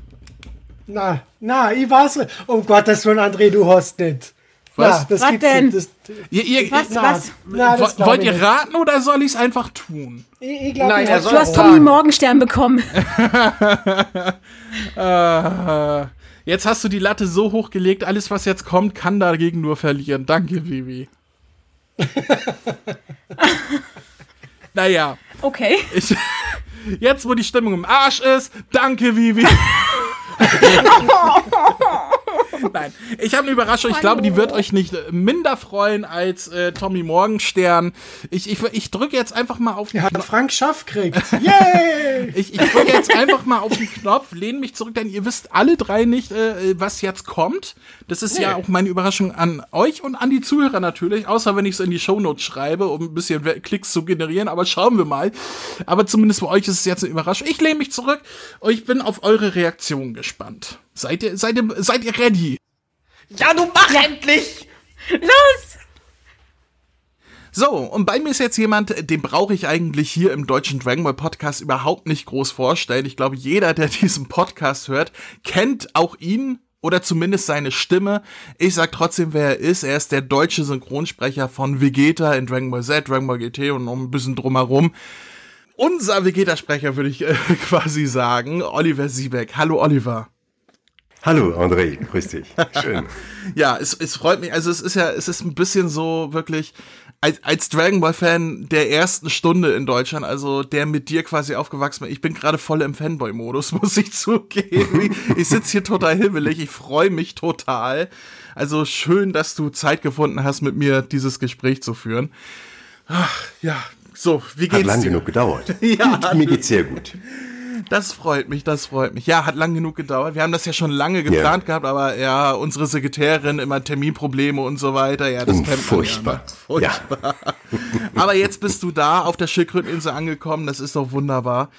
na, na, ich weiß. Um Gottes Willen, André, du hast nicht. Was? Na, das Was gibt's denn? Das, Ihr, ihr, Was? na, was? Na, wollt ihr raten oder soll ich es einfach tun? Ich, ich glaub, Nein, er soll Du hast. Tommy Morgenstern bekommen. Äh, jetzt hast du die Latte so hoch gelegt, alles was jetzt kommt, kann dagegen nur verlieren. Danke, Vivi. naja, Okay. ich, jetzt wo die Stimmung im Arsch ist, danke, Vivi. Nein, ich habe eine Überraschung. Ich glaube, die wird euch nicht äh, minder freuen als äh, Tommy Morgenstern. Ich, ich, ich drücke jetzt einfach mal auf den Knopf. Frank Schaff kriegt. Yay! Ich, ich drücke jetzt einfach mal auf den Knopf, lehne mich zurück, denn ihr wisst alle drei nicht, äh, was jetzt kommt. Das ist ja auch meine Überraschung an euch und an die Zuhörer natürlich, außer wenn ich es in die Shownotes schreibe, um ein bisschen Klicks zu generieren. Aber schauen wir mal. Aber zumindest für euch ist es jetzt eine Überraschung. Ich lehne mich zurück und ich bin auf eure Reaktion gespannt. Seid ihr, seid ihr, seid ihr ready? Ja, du mach endlich! Los! So, und bei mir ist jetzt jemand, den brauche ich eigentlich hier im deutschen Dragon Ball Podcast überhaupt nicht groß vorstellen. Ich glaube, jeder, der diesen Podcast hört, kennt auch ihn oder zumindest seine Stimme. Ich sag trotzdem, wer er ist. Er ist der deutsche Synchronsprecher von Vegeta in Dragon Ball Z, Dragon Ball GT und noch ein bisschen drumherum. Unser Vegeta-Sprecher würde ich äh, quasi sagen, Oliver Siebeck. Hallo Oliver. Hallo André, grüß dich. Schön. Ja, es, es freut mich. Also es ist ja, es ist ein bisschen so wirklich als, als Dragon Ball Fan der ersten Stunde in Deutschland, also der mit dir quasi aufgewachsen ist. Ich bin gerade voll im Fanboy-Modus, muss ich zugeben. Ich, ich sitze hier total himmelig. Ich freue mich total. Also schön, dass du Zeit gefunden hast, mit mir dieses Gespräch zu führen. Ach, ja. So, wie Hat geht's lang dir? genug gedauert. Ja. Mir geht's sehr gut. Das freut mich, das freut mich. Ja, hat lang genug gedauert. Wir haben das ja schon lange geplant gehabt, aber ja, unsere Sekretärin immer Terminprobleme und so weiter. Ja, das kennt man Furchtbar. Ja, ne? Furchtbar. aber jetzt bist du da auf der Schildkröteninsel angekommen. Das ist doch wunderbar.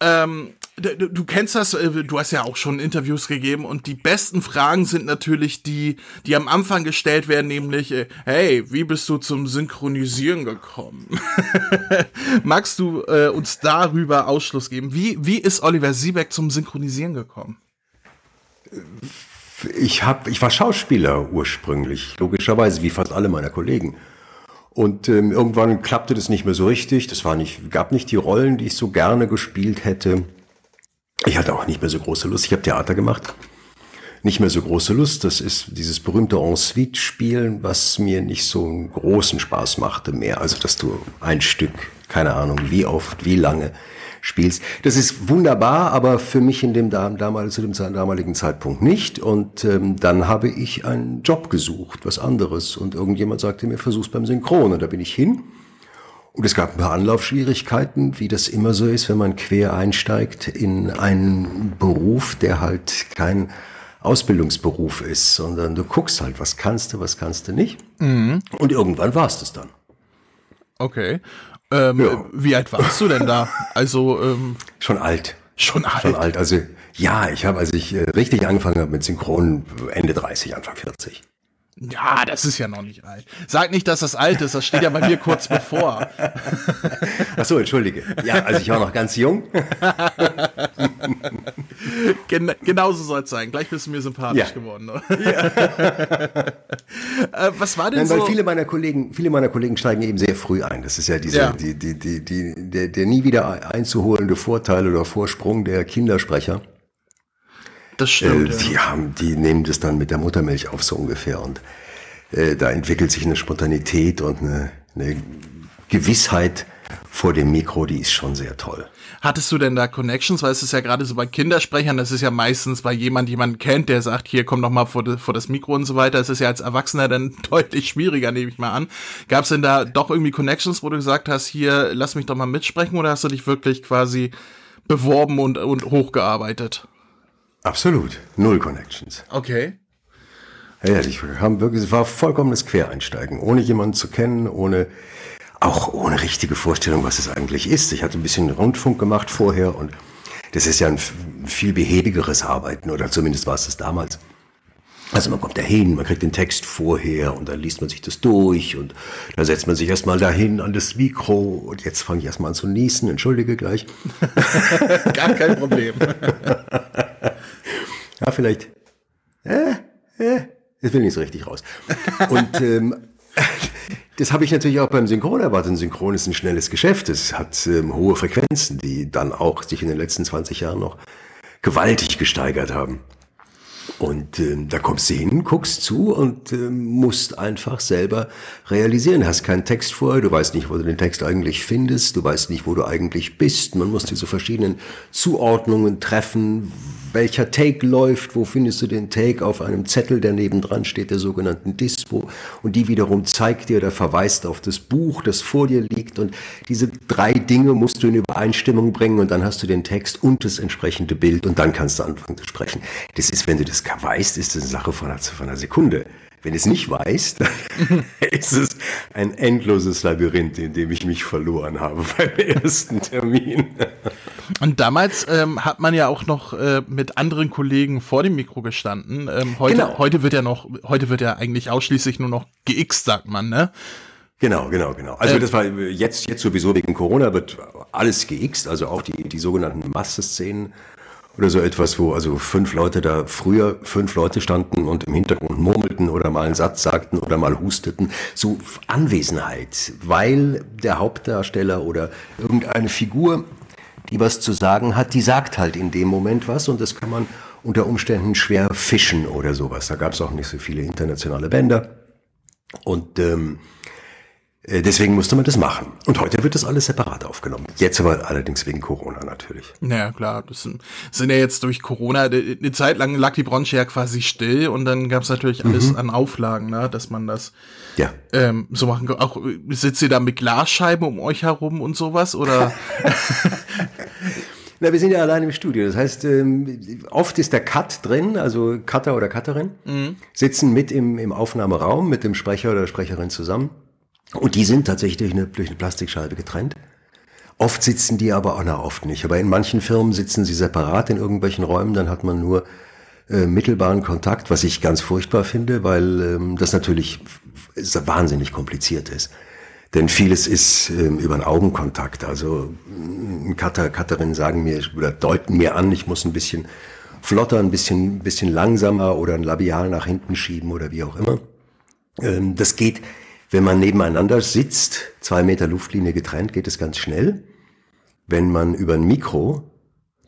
Ähm, du, kennst das, äh, du hast ja auch schon Interviews gegeben und die besten Fragen sind natürlich die, die am Anfang gestellt werden, nämlich, äh, hey, wie bist du zum Synchronisieren gekommen? Magst du äh, uns darüber Ausschluss geben? Wie, wie ist Oliver Siebeck zum Synchronisieren gekommen? Ich, hab, ich war Schauspieler ursprünglich, logischerweise, wie fast alle meiner Kollegen. Und ähm, irgendwann klappte das nicht mehr so richtig. Das war nicht, gab nicht die Rollen, die ich so gerne gespielt hätte. Ich hatte auch nicht mehr so große Lust. Ich habe Theater gemacht. Nicht mehr so große Lust. Das ist dieses berühmte En-Suite-Spielen, was mir nicht so einen großen Spaß machte mehr. Also, dass du ein Stück, keine Ahnung, wie oft, wie lange spielst. Das ist wunderbar, aber für mich in dem dam- damals, zu dem damaligen Zeitpunkt nicht. Und ähm, dann habe ich einen Job gesucht, was anderes. Und irgendjemand sagte mir, versuch's beim Synchron. Und da bin ich hin. Und es gab ein paar Anlaufschwierigkeiten, wie das immer so ist, wenn man quer einsteigt in einen Beruf, der halt kein Ausbildungsberuf ist, sondern du guckst halt, was kannst du, was kannst du nicht. Und irgendwann war es das dann. Okay. Ähm, Ja. Wie alt warst du denn da? Also, ähm, Schon alt. schon alt. Schon alt. Also ja, ich habe, als ich äh, richtig angefangen habe mit Synchron, Ende 30, Anfang 40. Ja, das ist ja noch nicht alt. Sag nicht, dass das alt ist, das steht ja bei mir kurz bevor. Ach so, entschuldige. Ja, also ich war noch ganz jung. Gen genauso soll es sein. Gleich bist du mir sympathisch Ja. geworden. Ne? äh, was war denn Nein, so? weil viele meiner Kollegen, viele meiner Kollegen steigen eben sehr früh ein. Das ist ja diese, Ja. die, die, die, die, der, der nie wieder einzuholende Vorteil oder Vorsprung der Kindersprecher. Das Äh, stimmt. ja. die haben, die nehmen das dann mit der Muttermilch auf so ungefähr und äh, da entwickelt sich eine Spontanität und eine, eine Gewissheit vor dem Mikro, die ist schon sehr toll. Hattest du denn da Connections? Weil es ist ja gerade so bei Kindersprechern, das ist ja meistens, weil jemand jemanden kennt, der sagt, hier komm doch mal vor, de, vor das Mikro und so weiter. Das ist ja als Erwachsener dann deutlich schwieriger, nehme ich mal an. Gab es denn da doch irgendwie Connections, wo du gesagt hast, hier lass mich doch mal mitsprechen oder hast du dich wirklich quasi beworben und, und hochgearbeitet? Absolut. Null Connections. Okay. Ja, ich haben wirklich, es war vollkommenes Quereinsteigen, ohne jemanden zu kennen, ohne, auch ohne richtige Vorstellung, was es eigentlich ist. Ich hatte ein bisschen Rundfunk gemacht vorher und das ist ja ein viel behäbigeres Arbeiten, oder zumindest war es das damals. Also man kommt da hin, man kriegt den Text vorher und dann liest man sich das durch und dann setzt man sich erstmal dahin an das Mikro und jetzt fange ich erstmal an zu niesen, entschuldige gleich. Gar kein Problem. Ja, vielleicht. Äh, äh, das will nicht so richtig raus. Und ähm, das habe ich natürlich auch beim Synchron erwartet. Synchron ist ein schnelles Geschäft. Es hat ähm, hohe Frequenzen, die dann auch sich in den letzten 20 Jahren noch gewaltig gesteigert haben. Und ähm, da kommst du hin, guckst zu und ähm, musst einfach selber realisieren. Hast keinen Text vorher, du weißt nicht, wo du den Text eigentlich findest, du weißt nicht, wo du eigentlich bist. Man muss diese verschiedenen Zuordnungen treffen, welcher Take läuft, wo findest du den Take auf einem Zettel, der nebendran steht, der sogenannten Dispo. Und die wiederum zeigt dir oder verweist auf das Buch, das vor dir liegt. Und diese drei Dinge musst du in Übereinstimmung bringen und dann hast du den Text und das entsprechende Bild und dann kannst du anfangen zu sprechen. Das ist, wenn du das weißt, ist das eine Sache von einer, von einer Sekunde. Wenn es nicht weißt, ist es ein endloses Labyrinth, in dem ich mich verloren habe beim ersten Termin. Und damals ähm, hat man ja auch noch äh, mit anderen Kollegen vor dem Mikro gestanden. Ähm, heute, Genau. heute wird ja noch, heute wird ja eigentlich ausschließlich nur noch geixt, sagt man, ne? Genau, genau, genau. Also Äh, das war jetzt, jetzt sowieso wegen Corona wird alles geixt, also auch die, die sogenannten Masse-Szenen oder so etwas, wo also fünf Leute da früher fünf Leute standen und im Hintergrund murmelten oder mal einen Satz sagten oder mal husteten. So Anwesenheit, weil der Hauptdarsteller oder irgendeine Figur, die was zu sagen hat, die sagt halt in dem Moment was und das kann man unter Umständen schwer fischen oder sowas. Da gab es auch nicht so viele internationale Bänder. Und ähm, äh, deswegen musste man das machen. Und heute wird das alles separat aufgenommen. Jetzt aber allerdings wegen Corona natürlich. Naja, klar, das sind, sind ja jetzt durch Corona, eine Zeit lang lag die Branche ja quasi still und dann gab's natürlich alles Mhm. an Auflagen, ne, dass man das Ja. ähm, so machen kann. Auch äh, sitzt ihr da mit Glasscheiben um euch herum und sowas? Oder Na, wir sind ja allein im Studio. Das heißt, ähm, oft ist der Cut drin, also Cutter oder Cutterin, sitzen mit im, im Aufnahmeraum mit dem Sprecher oder Sprecherin zusammen. Und die sind tatsächlich durch eine, durch eine Plastikscheibe getrennt. Oft sitzen die aber auch, na oft nicht, aber in manchen Firmen sitzen sie separat in irgendwelchen Räumen, dann hat man nur äh, mittelbaren Kontakt, was ich ganz furchtbar finde, weil ähm, das natürlich wahnsinnig kompliziert ist. Denn vieles ist ähm, über den Augenkontakt. Also ein Cutter, Cutterinnen sagen mir oder deuten mir an, ich muss ein bisschen flotter, ein bisschen, bisschen langsamer oder ein Labial nach hinten schieben oder wie auch immer. Ähm, das geht, wenn man nebeneinander sitzt, zwei Meter Luftlinie getrennt, geht es ganz schnell. Wenn man über ein Mikro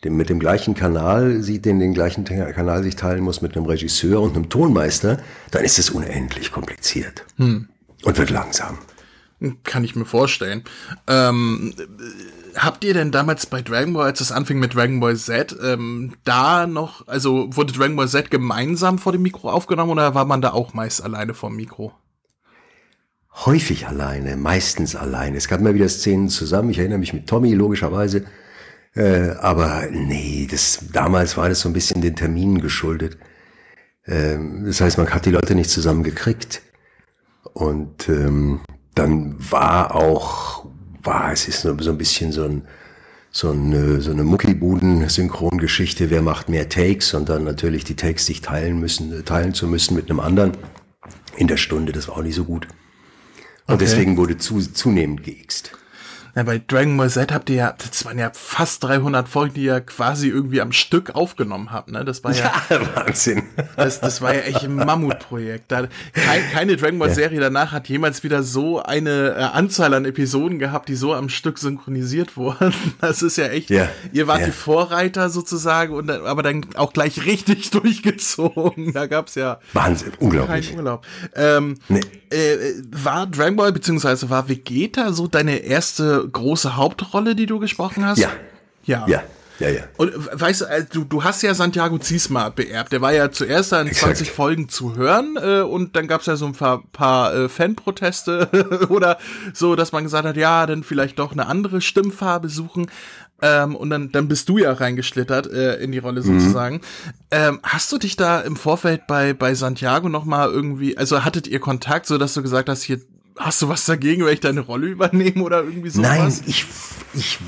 dem, mit dem gleichen Kanal sieht, den den gleichen Kanal sich teilen muss mit einem Regisseur und einem Tonmeister, dann ist es unendlich kompliziert Hm. und wird langsam. kann ich mir vorstellen. Ähm, äh, habt ihr denn damals bei Dragon Ball, als es anfing mit Dragon Ball Z, ähm, da noch, also wurde Dragon Ball Z gemeinsam vor dem Mikro aufgenommen oder war man da auch meist alleine vor dem Mikro? Häufig alleine, meistens alleine. Es gab immer wieder Szenen zusammen. Ich erinnere mich mit Tommy logischerweise. Äh, aber nee, das, damals war das so ein bisschen den Terminen geschuldet. Ähm, das heißt, man hat die Leute nicht zusammen gekriegt. Und ähm, dann war auch, war, es ist so so ein bisschen so ein, so eine, so eine Muckibuden-Synchrongeschichte, wer macht mehr Takes und dann natürlich die Takes sich teilen müssen, teilen zu müssen mit einem anderen in der Stunde, das war auch nicht so gut. Und Okay. deswegen wurde zu, zunehmend geixt. Ja, bei Dragon Ball Z habt ihr ja, das waren ja fast 300 Folgen, die ihr quasi irgendwie am Stück aufgenommen habt, ne? Das war ja, Wahnsinn. das, das war ja echt ein Mammutprojekt. Da, kein, keine Dragon Ball Serie danach hat jemals wieder so eine äh, Anzahl an Episoden gehabt, die so am Stück synchronisiert wurden. Das ist ja echt, Ja, ihr wart ja. die Vorreiter sozusagen und aber dann auch gleich richtig durchgezogen. Da gab's ja Wahnsinn, unglaublich. keinen Urlaub. Ähm, Nee. äh, war Dragon Ball beziehungsweise war Vegeta so deine erste große Hauptrolle, die du gesprochen hast? Ja. Ja. Ja, ja, ja. Und weißt du, äh, du, du hast ja Santiago Ziesma beerbt. Der war ja zuerst da in Exakt. 20 Folgen zu hören äh, und dann gab's ja so ein paar, paar äh, Fanproteste oder so, dass man gesagt hat, ja, dann vielleicht doch eine andere Stimmfarbe suchen. Ähm, und dann, dann bist du ja reingeschlittert äh, in die Rolle sozusagen. Ähm, hast du dich da im Vorfeld bei, bei Santiago noch mal irgendwie, also hattet ihr Kontakt, so dass du gesagt hast, hier, hast du was dagegen, wenn ich deine Rolle übernehme oder irgendwie sowas? Nein, ich, ich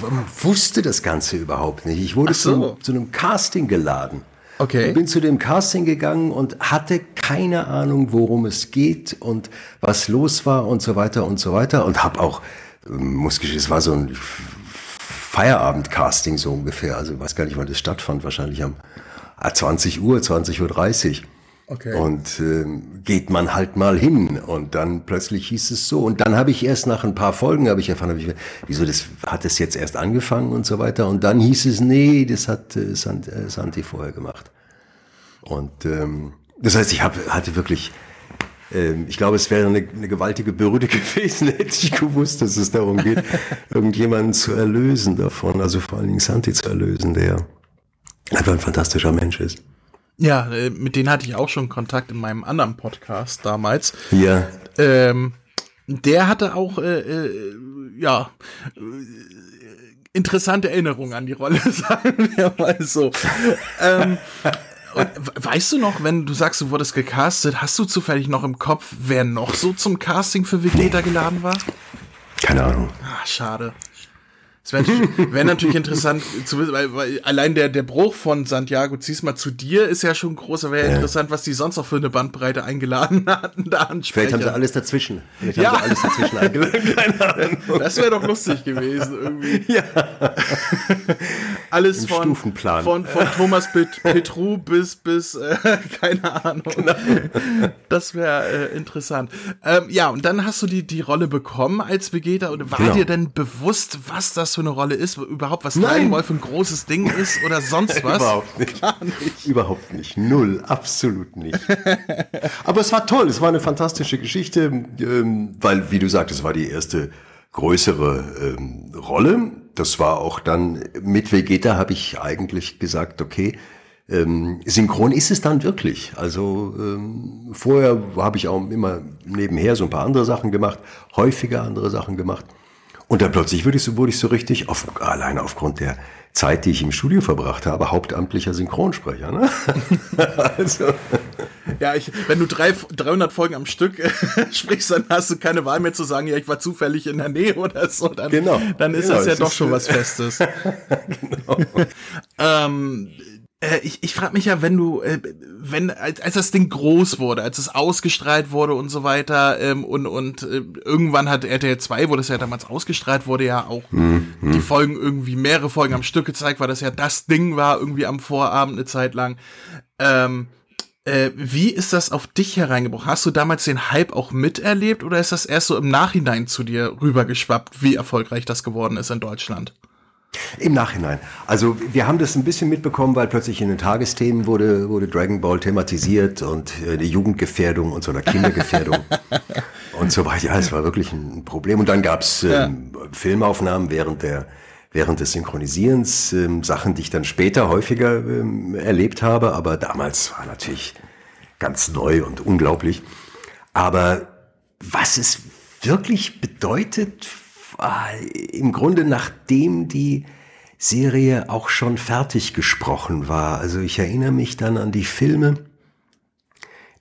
wusste das Ganze überhaupt nicht. Ich wurde so. zu, zu einem Casting geladen. Okay. Ich bin zu dem Casting gegangen und hatte keine Ahnung, worum es geht und was los war und so weiter und so weiter. Und habe auch, ähm, muss gestehen, es war so ein Feierabend-Casting so ungefähr. Also ich weiß gar nicht, wann das stattfand. Wahrscheinlich am ah, 20 Uhr, 20.30 Uhr. Okay. Und ähm, geht man halt mal hin und dann plötzlich hieß es so. Und dann habe ich erst nach ein paar Folgen habe ich erfahren, hab ich, wieso das hat es jetzt erst angefangen und so weiter. Und dann hieß es, nee, das hat äh, Sant, äh, Santi vorher gemacht. Und ähm, das heißt, ich hab, hatte wirklich, ähm, ich glaube, es wäre eine, eine gewaltige Bürde gewesen, hätte ich gewusst, dass es darum geht, irgendjemanden zu erlösen davon, also vor allen Dingen Santi zu erlösen, der einfach ein fantastischer Mensch ist. Ja, äh, mit denen hatte ich auch schon Kontakt in meinem anderen Podcast damals. Ja. Ähm, der hatte auch, äh, äh, ja, äh, interessante Erinnerungen an die Rolle, sagen wir mal so. ähm, und weißt du noch, wenn du sagst, du wurdest gecastet, hast du zufällig noch im Kopf, wer noch so zum Casting für Vegeta geladen war? Keine Ahnung. Ah, schade. Es wäre wär natürlich interessant zu wissen, weil, weil allein der, der Bruch von Santiago Ziesma zu dir ist ja schon groß, aber wäre ja. interessant, was die sonst noch für eine Bandbreite eingeladen hatten, da an Vielleicht haben sie alles dazwischen. Vielleicht ja. haben sie alles dazwischen eingeladen. Keine Ahnung. Das wäre doch lustig gewesen, irgendwie. Ja. alles von, von, von Thomas Pet Petru bis, bis, äh, keine Ahnung. Genau. Das wäre äh, interessant. Ähm, ja, und dann hast du die, die Rolle bekommen als Vegeta und war genau. dir denn bewusst, was das für eine Rolle ist, überhaupt was Dragon Ball für ein großes Ding ist oder sonst was. Überhaupt nicht. Gar nicht. Überhaupt nicht. Null. Absolut nicht. Aber es war toll. Es war eine fantastische Geschichte, ähm, weil, wie du sagtest, es war die erste größere ähm, Rolle. Das war auch dann mit Vegeta habe ich eigentlich gesagt, okay, ähm, synchron ist es dann wirklich. Also ähm, vorher habe ich auch immer nebenher so ein paar andere Sachen gemacht, häufiger andere Sachen gemacht. Und dann plötzlich wurde ich so, wurde ich so richtig, auf, alleine aufgrund der Zeit, die ich im Studio verbracht habe, hauptamtlicher Synchronsprecher. Ne? also. Ja, ich, wenn du drei, 300 Folgen am Stück äh, sprichst, dann hast du keine Wahl mehr zu sagen, ja, ich war zufällig in der Nähe oder so. Dann, genau. dann ist genau, das ja doch schon was Festes. genau. ähm, äh, ich ich frage mich ja, wenn du, äh, wenn, als, als das Ding groß wurde, als es ausgestrahlt wurde und so weiter, ähm, und, und äh, irgendwann hat RTL 2, wo das ja damals ausgestrahlt wurde, ja auch mhm. die Folgen irgendwie mehrere Folgen am Stück gezeigt, weil das ja das Ding war, irgendwie am Vorabend eine Zeit lang. Ähm, äh, wie ist das auf dich hereingebrochen? Hast du damals den Hype auch miterlebt oder ist das erst so im Nachhinein zu dir rübergeschwappt, wie erfolgreich das geworden ist in Deutschland? Im Nachhinein. Also wir haben das ein bisschen mitbekommen, weil plötzlich in den Tagesthemen wurde, wurde Dragon Ball thematisiert und äh, die Jugendgefährdung und so oder Kindergefährdung und so weiter. Ja, es war wirklich ein Problem. Und dann gab's ähm, ja. Filmaufnahmen während der während des Synchronisierens, ähm, Sachen, die ich dann später häufiger ähm, erlebt habe, aber damals war natürlich ganz neu und unglaublich. Aber was es wirklich bedeutet im Grunde nachdem die Serie auch schon fertig gesprochen war. Also ich erinnere mich dann an die Filme,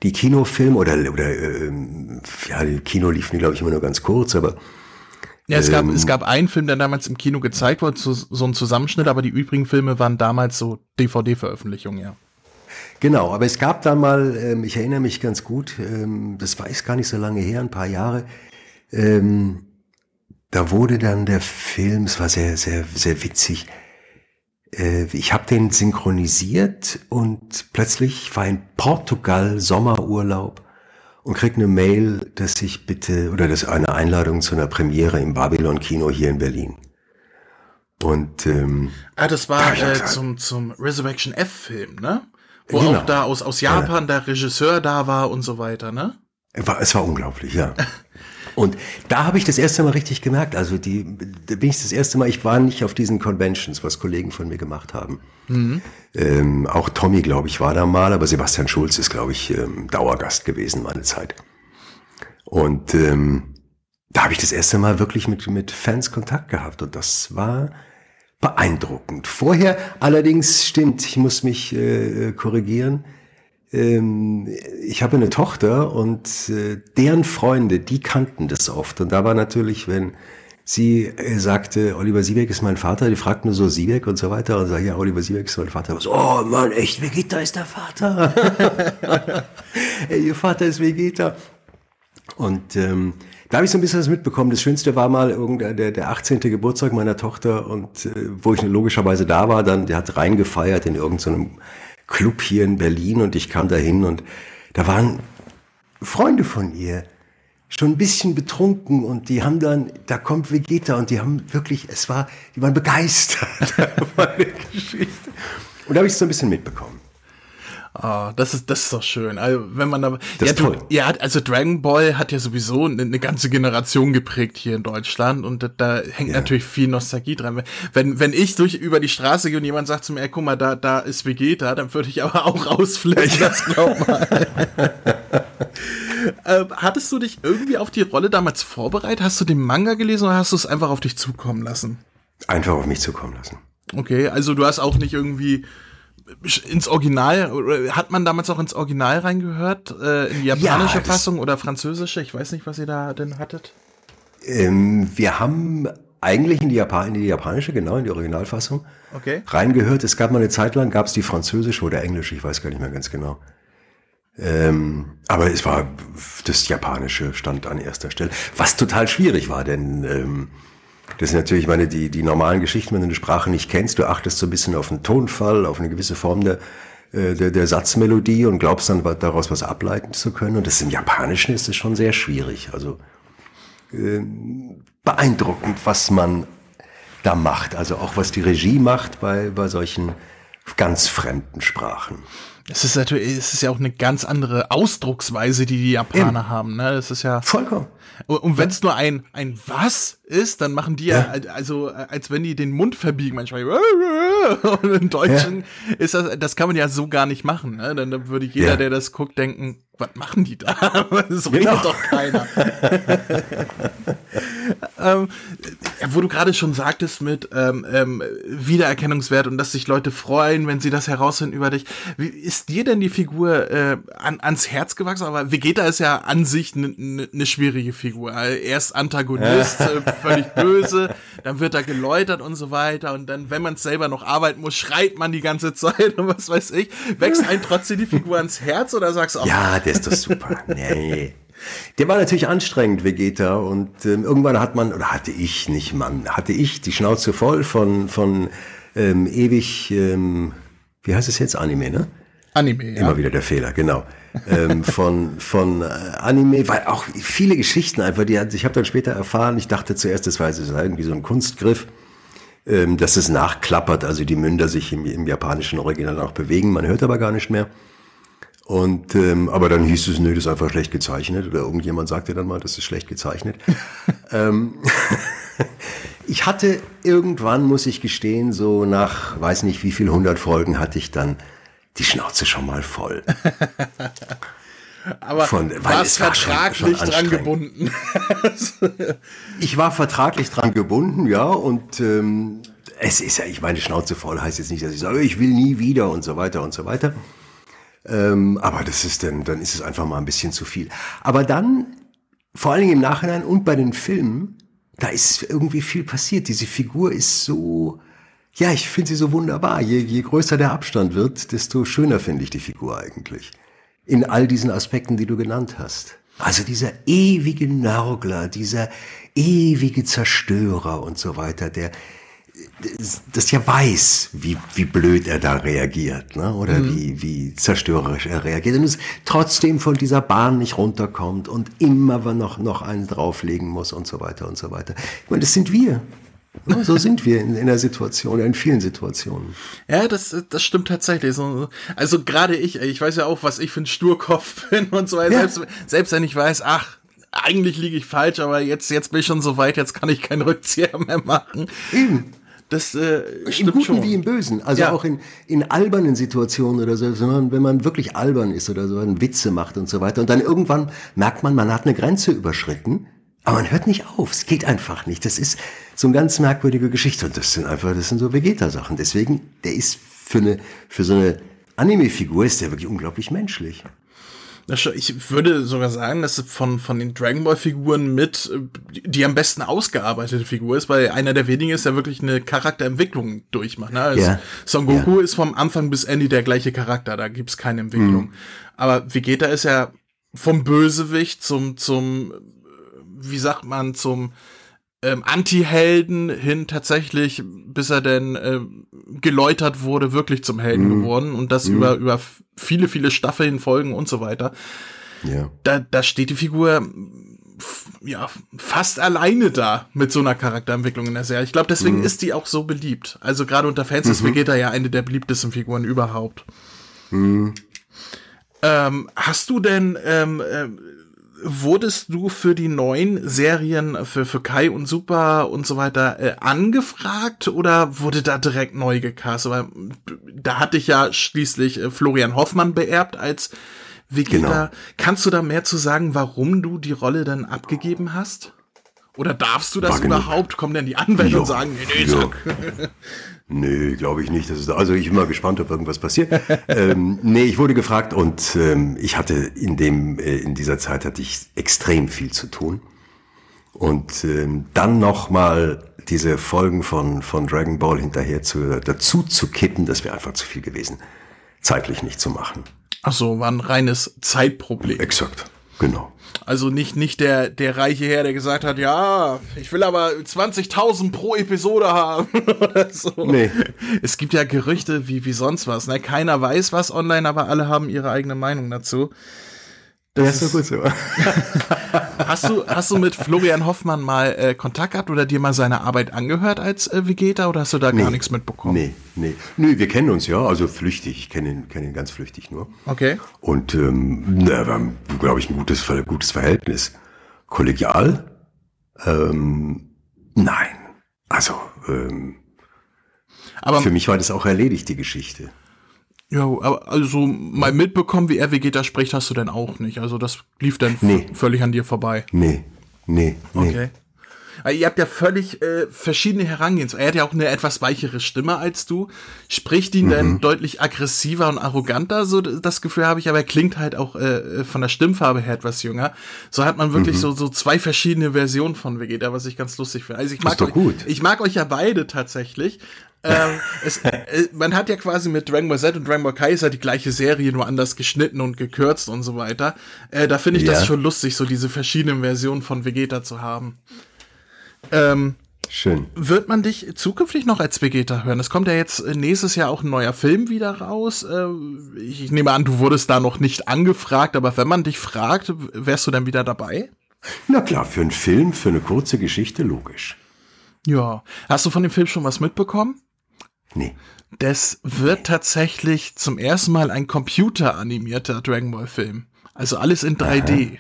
die Kinofilme oder oder äh, ja, die Kino liefen glaube ich immer nur ganz kurz, aber ja, es gab, ähm, es gab einen Film, der damals im Kino gezeigt wurde, so, so ein Zusammenschnitt, aber die übrigen Filme waren damals so DVD-Veröffentlichungen, ja. Genau, aber es gab da mal, ähm, ich erinnere mich ganz gut, ähm, das war jetzt gar nicht so lange her, ein paar Jahre, ähm, da wurde dann der Film, es war sehr, sehr, sehr witzig. Äh, ich habe den synchronisiert und plötzlich war in Portugal Sommerurlaub und krieg eine Mail, dass ich bitte, oder das eine Einladung zu einer Premiere im Babylon Kino hier in Berlin. Und ähm, ah, das war da äh, zum zum Resurrection F Film, ne? Wo genau. auch da aus aus Japan ja. der Regisseur da war und so weiter, ne? War, es war unglaublich, ja. Und da habe ich das erste Mal richtig gemerkt, also die, da bin ich das erste Mal, ich war nicht auf diesen Conventions, was Kollegen von mir gemacht haben. Mhm. Ähm, auch Tommy, glaube ich, war da mal, aber Sebastian Schulz ist, glaube ich, ähm, Dauergast gewesen meine Zeit. Und ähm, da habe ich das erste Mal wirklich mit, mit Fans Kontakt gehabt und das war beeindruckend. Vorher allerdings stimmt, ich muss mich äh, korrigieren, ähm, ich habe eine Tochter und äh, deren Freunde, die kannten das oft. Und da war natürlich, wenn sie äh, sagte, Oliver Siebeck ist mein Vater, die fragten nur so Siebeck und so weiter und sagt, ja, Oliver Siebeck ist mein Vater. So, oh Mann, echt, Vegeta ist der Vater. Ey, ihr Vater ist Vegeta. Und ähm, da habe ich so ein bisschen was mitbekommen. Das Schönste war mal irgendein, der, der 18. Geburtstag meiner Tochter und äh, wo ich logischerweise da war, dann, der hat reingefeiert in irgendeinem so Club hier in Berlin und ich kam da hin und da waren Freunde von ihr schon ein bisschen betrunken und die haben dann, da kommt Vegeta und die haben wirklich, es war, die waren begeistert von der Geschichte. Und da habe ich es so ein bisschen mitbekommen. Ah, das ist, das ist doch schön. Also, wenn man da, Das ja, ist du, toll. ja, also Dragon Ball hat ja sowieso eine, eine ganze Generation geprägt hier in Deutschland und da, da hängt Ja. natürlich viel Nostalgie dran. Wenn, wenn ich durch über die Straße gehe und jemand sagt zu mir, ey, guck mal, da, da ist Vegeta, dann würde ich aber auch ausflippen, das glaub mal. ähm, hattest du dich irgendwie auf die Rolle damals vorbereitet? Hast du den Manga gelesen oder hast du es einfach auf dich zukommen lassen? Einfach auf mich zukommen lassen. Okay, also du hast auch nicht irgendwie ins Original, hat man damals auch ins Original reingehört? Äh, in die japanische Ja, Fassung oder französische? Ich weiß nicht, was ihr da denn hattet. Ähm, wir haben eigentlich in die, Japan in die japanische, genau, in die Originalfassung Okay. reingehört. Es gab mal eine Zeit lang, gab es die französische oder englische, ich weiß gar nicht mehr ganz genau. Ähm, aber es war, das japanische stand an erster Stelle, was total schwierig war, denn ähm, das sind natürlich, ich meine, die, die normalen Geschichten, wenn du eine Sprache nicht kennst, du achtest so ein bisschen auf den Tonfall, auf eine gewisse Form der, äh, der, der Satzmelodie und glaubst dann daraus was ableiten zu können. Und das im Japanischen ist es schon sehr schwierig. Also ähm, beeindruckend, was man da macht. Also auch was die Regie macht bei, bei solchen ganz fremden Sprachen. Es ist natürlich, es ist ja auch eine ganz andere Ausdrucksweise, die die Japaner haben. Ne, es ist ja Vollkommen. und, wenn es nur ein ein was ist, dann machen die ja, Ja. also als wenn die den Mund verbiegen manchmal. Und im Deutschen ist das, das kann man ja so gar nicht machen. Ne? Dann, dann würde jeder, Ja. der das guckt, denken, was machen die da? Das redet Genau. doch keiner. ähm, ja, wo du gerade schon sagtest mit ähm, ähm, Wiedererkennungswert und dass sich Leute freuen, wenn sie das herausfinden über dich. Wie ist dir denn die Figur äh, an, ans Herz gewachsen? Aber Vegeta ist ja an sich eine ne, ne schwierige Figur. Er ist Antagonist, äh, völlig böse, dann wird er geläutert und so weiter. Und dann, wenn man selber noch arbeiten muss, schreit man die ganze Zeit und was weiß ich. Wächst ein trotzdem die Figur ans Herz oder sagst du auch, Ja, der ist doch super. nee. Der war natürlich anstrengend, Vegeta, und ähm, irgendwann hat man, oder hatte ich, nicht Mann, hatte ich die Schnauze voll von, von ähm, ewig, ähm, wie heißt es jetzt, Anime, ne? Anime, ja. Immer wieder der Fehler, genau. ähm, von von äh, Anime, weil auch viele Geschichten einfach, die ich habe dann später erfahren, ich dachte zuerst, das war es irgendwie so ein Kunstgriff, ähm, dass es nachklappert, also die Münder sich im, im japanischen Original auch bewegen, man hört aber gar nicht mehr. Und ähm, aber dann hieß es, nö, das ist einfach schlecht gezeichnet oder irgendjemand sagte dann mal, das ist schlecht gezeichnet. ähm, ich hatte irgendwann, muss ich gestehen, so nach weiß nicht wie viel hundert Folgen hatte ich dann die Schnauze schon mal voll. aber von- weil war es war schon- vertraglich schon dran anstrengend. gebunden. Ich war vertraglich dran gebunden, ja, und ähm, es ist ja, ich meine, Schnauze voll heißt jetzt nicht, dass ich sage, ich will nie wieder und so weiter und so weiter. Ähm, aber das ist dann, dann ist es einfach mal ein bisschen zu viel. Aber dann, vor allen Dingen im Nachhinein und bei den Filmen, da ist irgendwie viel passiert. Diese Figur ist so, ja, ich finde sie so wunderbar. Je, je größer der Abstand wird, desto schöner finde ich die Figur eigentlich. In all diesen Aspekten, die du genannt hast. Also dieser ewige Nörgler, dieser ewige Zerstörer und so weiter, der das, ja weiß, wie, wie blöd er da reagiert, ne? oder wie, wie zerstörerisch er reagiert und es trotzdem von dieser Bahn nicht runterkommt und immer noch, noch einen drauflegen muss und so weiter und so weiter. Ich meine, das sind wir. Ja, so sind wir in, in der Situation, in vielen Situationen. Ja, das, das stimmt tatsächlich. So, also gerade ich, ich weiß ja auch, was ich für ein Sturkopf bin und so weiter. Ja. Selbst, selbst wenn ich weiß, ach, eigentlich liege ich falsch, aber jetzt, jetzt bin ich schon so weit, jetzt kann ich keinen Rückzieher mehr machen. Eben. Das äh, Im stimmt Guten schon. wie im Bösen. Also Ja. auch in, in albernen Situationen oder so, wenn man, wenn man wirklich albern ist oder so, einen Witze macht und so weiter. Und dann irgendwann merkt man, man hat eine Grenze überschritten, aber man hört nicht auf. Es geht einfach nicht. Das ist so eine ganz merkwürdige Geschichte. Und das sind einfach, das sind so Vegeta-Sachen. Deswegen, der ist für eine, für so eine Anime-Figur ist der wirklich unglaublich menschlich. Ich würde sogar sagen, dass es von, von den Dragon Ball Figuren mit äh, die- am besten ausgearbeitete Figur ist, weil einer der wenigen ist, der wirklich eine Charakterentwicklung durchmacht. Ne? Also Ja. Son Goku ist vom Anfang bis Ende der gleiche Charakter, da gibt's keine Entwicklung. Aber Vegeta ist ja vom Bösewicht zum, zum, äh, wie sagt man, zum ähm, Anti-Helden hin tatsächlich, bis er denn äh, geläutert wurde, wirklich zum Helden geworden und das über, über viele, viele Staffeln, Folgen und so weiter. Ja. Da, da steht die Figur f- ja fast alleine da mit so einer Charakterentwicklung in der Serie. Ich glaube, deswegen ist die auch so beliebt. Also gerade unter Fans ist Vegeta ja eine der beliebtesten Figuren überhaupt. Ähm, hast du denn, ähm, ähm, wurdest du für die neuen Serien, für, für Kai und Super und so weiter äh, angefragt oder wurde da direkt neu gecastet? Weil da hatte ich ja schließlich äh, Florian Hoffmann beerbt als Vegeta. Genau. Kannst du da mehr zu sagen, warum du die Rolle dann abgegeben hast? Oder darfst du das War genug. überhaupt? Kommen denn die Anwälte und sagen, nee, nee, ja. Nö, glaube ich nicht. Das ist, also ich bin mal gespannt, ob irgendwas passiert. ähm, nee, ich wurde gefragt und ähm, ich hatte in dem äh, in dieser Zeit hatte ich extrem viel zu tun. Und ähm, dann noch mal diese Folgen von von Dragon Ball hinterher zu, dazu zu kippen, das wäre einfach zu viel gewesen, zeitlich nicht zu machen. Ach so, war ein reines Zeitproblem. Exakt, genau. Also nicht, nicht der, der reiche Herr, der gesagt hat, ja, ich will aber 20.000 pro Episode haben. oder so. Nee. Es gibt ja Gerüchte wie, wie sonst was. Ne? Keiner weiß was online, aber alle haben ihre eigene Meinung dazu. Ja, ist doch gut so. Hast du, hast du mit Florian Hoffmann mal äh, Kontakt gehabt oder dir mal seine Arbeit angehört als äh, Vegeta oder hast du da gar nichts mitbekommen? Nee, nee. Nö, wir kennen uns ja, also flüchtig. Ich kenne ihn, kenne ihn ganz flüchtig nur. Okay. Und ähm, wir haben, glaube ich, ein gutes, gutes Verhältnis. Kollegial? Ähm, nein. Also, ähm, Aber für mich war das auch erledigt, die Geschichte. Ja, aber also mal mitbekommen, wie er Vegeta spricht, hast du denn auch nicht. Also das lief dann Nee. völlig an dir vorbei. Nee, nee, nee. Okay. Aber ihr habt ja völlig äh, verschiedene Herangehensweisen. Er hat ja auch eine etwas weichere Stimme als du. Spricht ihn Mhm. denn deutlich aggressiver und arroganter? So das Gefühl habe ich, aber er klingt halt auch äh, von der Stimmfarbe her etwas jünger. So hat man Mhm. wirklich so so zwei verschiedene Versionen von Vegeta, was ich ganz lustig finde. Also ich mag doch euch, gut. ich mag euch ja beide tatsächlich. Ähm, es, äh, man hat ja quasi mit Dragon Ball Z und Dragon Ball Kai ist ja die gleiche Serie, nur anders geschnitten und gekürzt und so weiter. Äh, da finde ich das Ja. schon lustig, so diese verschiedenen Versionen von Vegeta zu haben. Ähm, Schön. wird man dich zukünftig noch als Vegeta hören? Es kommt ja jetzt äh, nächstes Jahr auch ein neuer Film wieder raus. Äh, Ich nehme an, du wurdest da noch nicht angefragt, aber wenn man dich fragt, wärst du dann wieder dabei? Na klar, für einen Film, für eine kurze Geschichte, logisch. Ja. Hast du von dem Film schon was mitbekommen? Nee. Das wird tatsächlich zum ersten Mal ein computeranimierter Dragon Ball Film. Also alles in 3D.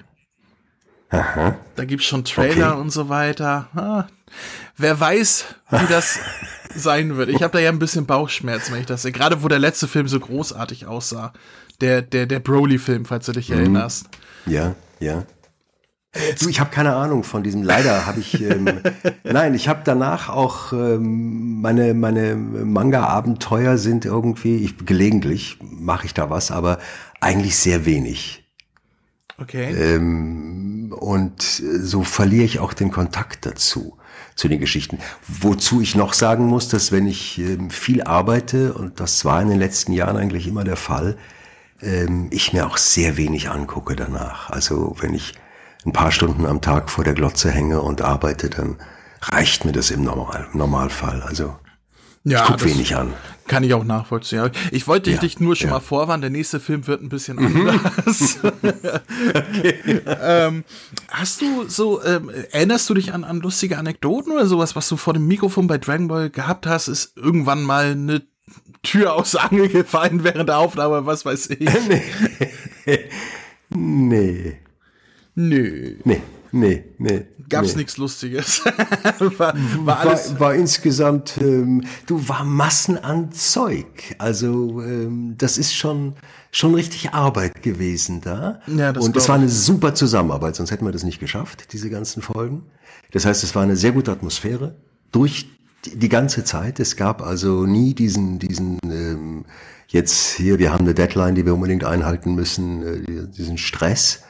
Aha. Da gibt's schon Trailer Okay. und so weiter. Ah, wer weiß, wie das sein wird. Ich habe da ja ein bisschen Bauchschmerzen, wenn ich das sehe. Gerade wo der letzte Film so großartig aussah. Der, der, der Broly-Film, falls du dich Mhm. erinnerst. Ja, ja. Du, ich habe keine Ahnung von diesem. Leider habe ich. Ähm, nein, ich habe danach auch ähm, meine meine Manga-Abenteuer sind irgendwie. Ich gelegentlich mache ich da was, aber eigentlich sehr wenig. Okay. Ähm, und so verliere ich auch den Kontakt dazu zu den Geschichten. Wozu ich noch sagen muss, dass wenn ich ähm, viel arbeite und das war in den letzten Jahren eigentlich immer der Fall, ähm, ich mir auch sehr wenig angucke danach. Also wenn ich ein paar Stunden am Tag vor der Glotze hänge und arbeite, dann reicht mir das im Normal, Normalfall. Also ja, ich guck wenig an. Kann ich auch nachvollziehen. Ich wollte Ja, dich nur schon ja. mal vorwarnen, der nächste Film wird ein bisschen anders. ähm, hast du so, ähm, erinnerst du dich an, an lustige Anekdoten oder sowas, was du vor dem Mikrofon bei Dragon Ball gehabt hast? Ist irgendwann mal eine Tür aus der Angel gefallen während der Aufnahme, was weiß ich? Nee, Nö. nee, nee, nee. Gab's nee. nichts Lustiges. war, war alles. war, war insgesamt, ähm, du war Massen an Zeug. Also ähm, das ist schon schon richtig Arbeit gewesen da. Ja, das Und es war eine super Zusammenarbeit, sonst hätten wir das nicht geschafft, diese ganzen Folgen. Das heißt, es war eine sehr gute Atmosphäre durch die, die ganze Zeit. Es gab also nie diesen diesen ähm, jetzt hier, wir haben eine Deadline, die wir unbedingt einhalten müssen, äh, diesen Stress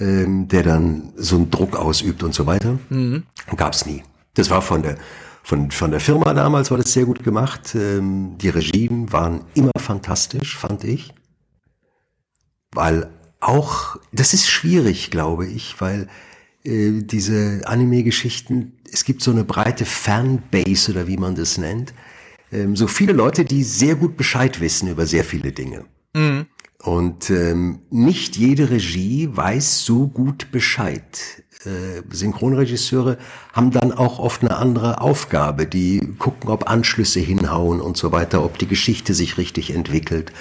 ähm, der dann so einen Druck ausübt und so weiter. Gab's nie. Das war von der, von, von der Firma damals war das sehr gut gemacht. Ähm, die Regien waren immer fantastisch, fand ich. Weil auch, das ist schwierig, glaube ich, weil äh, diese Anime-Geschichten, es gibt so eine breite Fanbase oder wie man das nennt. Ähm, so viele Leute, die sehr gut Bescheid wissen über sehr viele Dinge. Und ähm, nicht jede Regie weiß so gut Bescheid. Äh, Synchronregisseure haben dann auch oft eine andere Aufgabe. Die gucken, ob Anschlüsse hinhauen und so weiter, ob die Geschichte sich richtig entwickelt.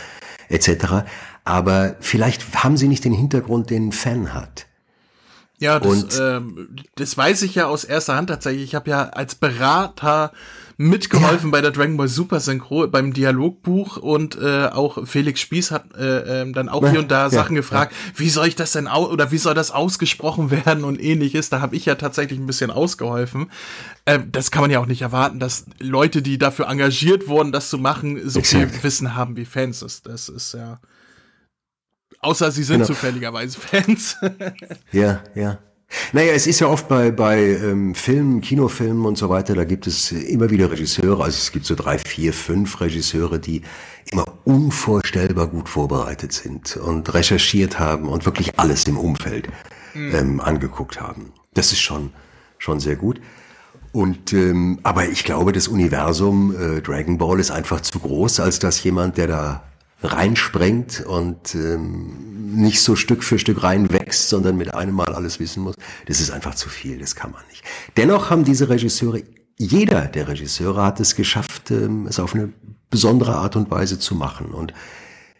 etc. Aber vielleicht haben sie nicht den Hintergrund, den ein Fan hat. Ja, das, Und- ähm, das weiß ich ja aus erster Hand tatsächlich. Ich habe ja als Berater mitgeholfen bei der Dragon Ball Super Synchro beim Dialogbuch und äh, auch Felix Spieß hat äh, ähm, dann auch Ja, hier und da ja, Sachen gefragt, wie soll ich das denn au oder wie soll das ausgesprochen werden und ähnliches. Da habe ich ja tatsächlich ein bisschen ausgeholfen. Ähm, das kann man ja auch nicht erwarten, dass Leute, die dafür engagiert wurden, das zu machen, so viel Exakt. Wissen haben wie Fans. Das, das ist ja außer sie sind Genau. zufälligerweise Fans. Ja, ja. Naja, es ist ja oft bei, bei ähm, Filmen, Kinofilmen und so weiter, da gibt es immer wieder Regisseure, also es gibt so drei, vier, fünf Regisseure, die immer unvorstellbar gut vorbereitet sind und recherchiert haben und wirklich alles im Umfeld ähm, angeguckt haben. Das ist schon, schon sehr gut. Und ähm, aber ich glaube, das Universum äh, Dragon Ball ist einfach zu groß, als dass jemand, der da reinspringt und ähm, nicht so Stück für Stück reinwächst, sondern mit einem Mal alles wissen muss. Das ist einfach zu viel, das kann man nicht. Dennoch haben diese Regisseure, jeder der Regisseure hat es geschafft, ähm, es auf eine besondere Art und Weise zu machen und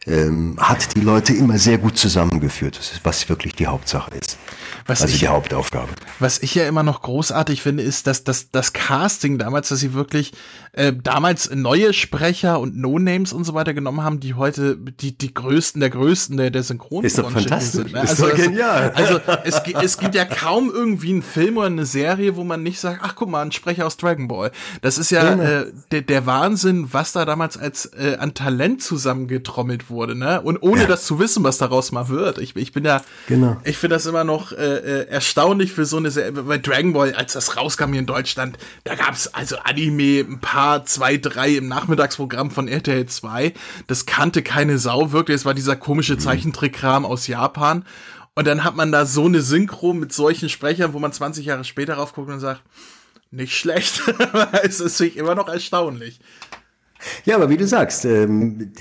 ähm, hat die Leute immer sehr gut zusammengeführt, das ist, was wirklich die Hauptsache ist. Was also ich- die Hauptaufgabe. Was ich ja immer noch großartig finde, ist, dass das, das Casting damals, dass sie wirklich äh, damals neue Sprecher und No-Names und so weiter genommen haben, die heute die, die größten der größten der, der Synchronbranche Ist doch fantastisch. sind. ne? Ist Also, doch es- genial. Also es, es gibt ja kaum irgendwie einen Film oder eine Serie, wo man nicht sagt, ach guck mal, ein Sprecher aus Dragon Ball. Das ist ja Genau. äh, der, der Wahnsinn, was da damals als äh, an Talent zusammengetrommelt wurde, ne? Und ohne Ja. das zu wissen, was daraus mal wird. Ich, ich bin ja, Genau. ich finde das immer noch äh, äh, erstaunlich für so eine Serie. Bei Dragon Ball, als das rauskam hier in Deutschland, da gab es also Anime, ein paar, zwei, drei im Nachmittagsprogramm von RTL 2. Das kannte keine Sau, wirklich. Es war dieser komische Zeichentrickkram aus Japan. Und dann hat man da so eine Synchro mit solchen Sprechern, wo man 20 Jahre später raufguckt und sagt, nicht schlecht. es ist sich immer noch erstaunlich. Ja, aber wie du sagst, ähm,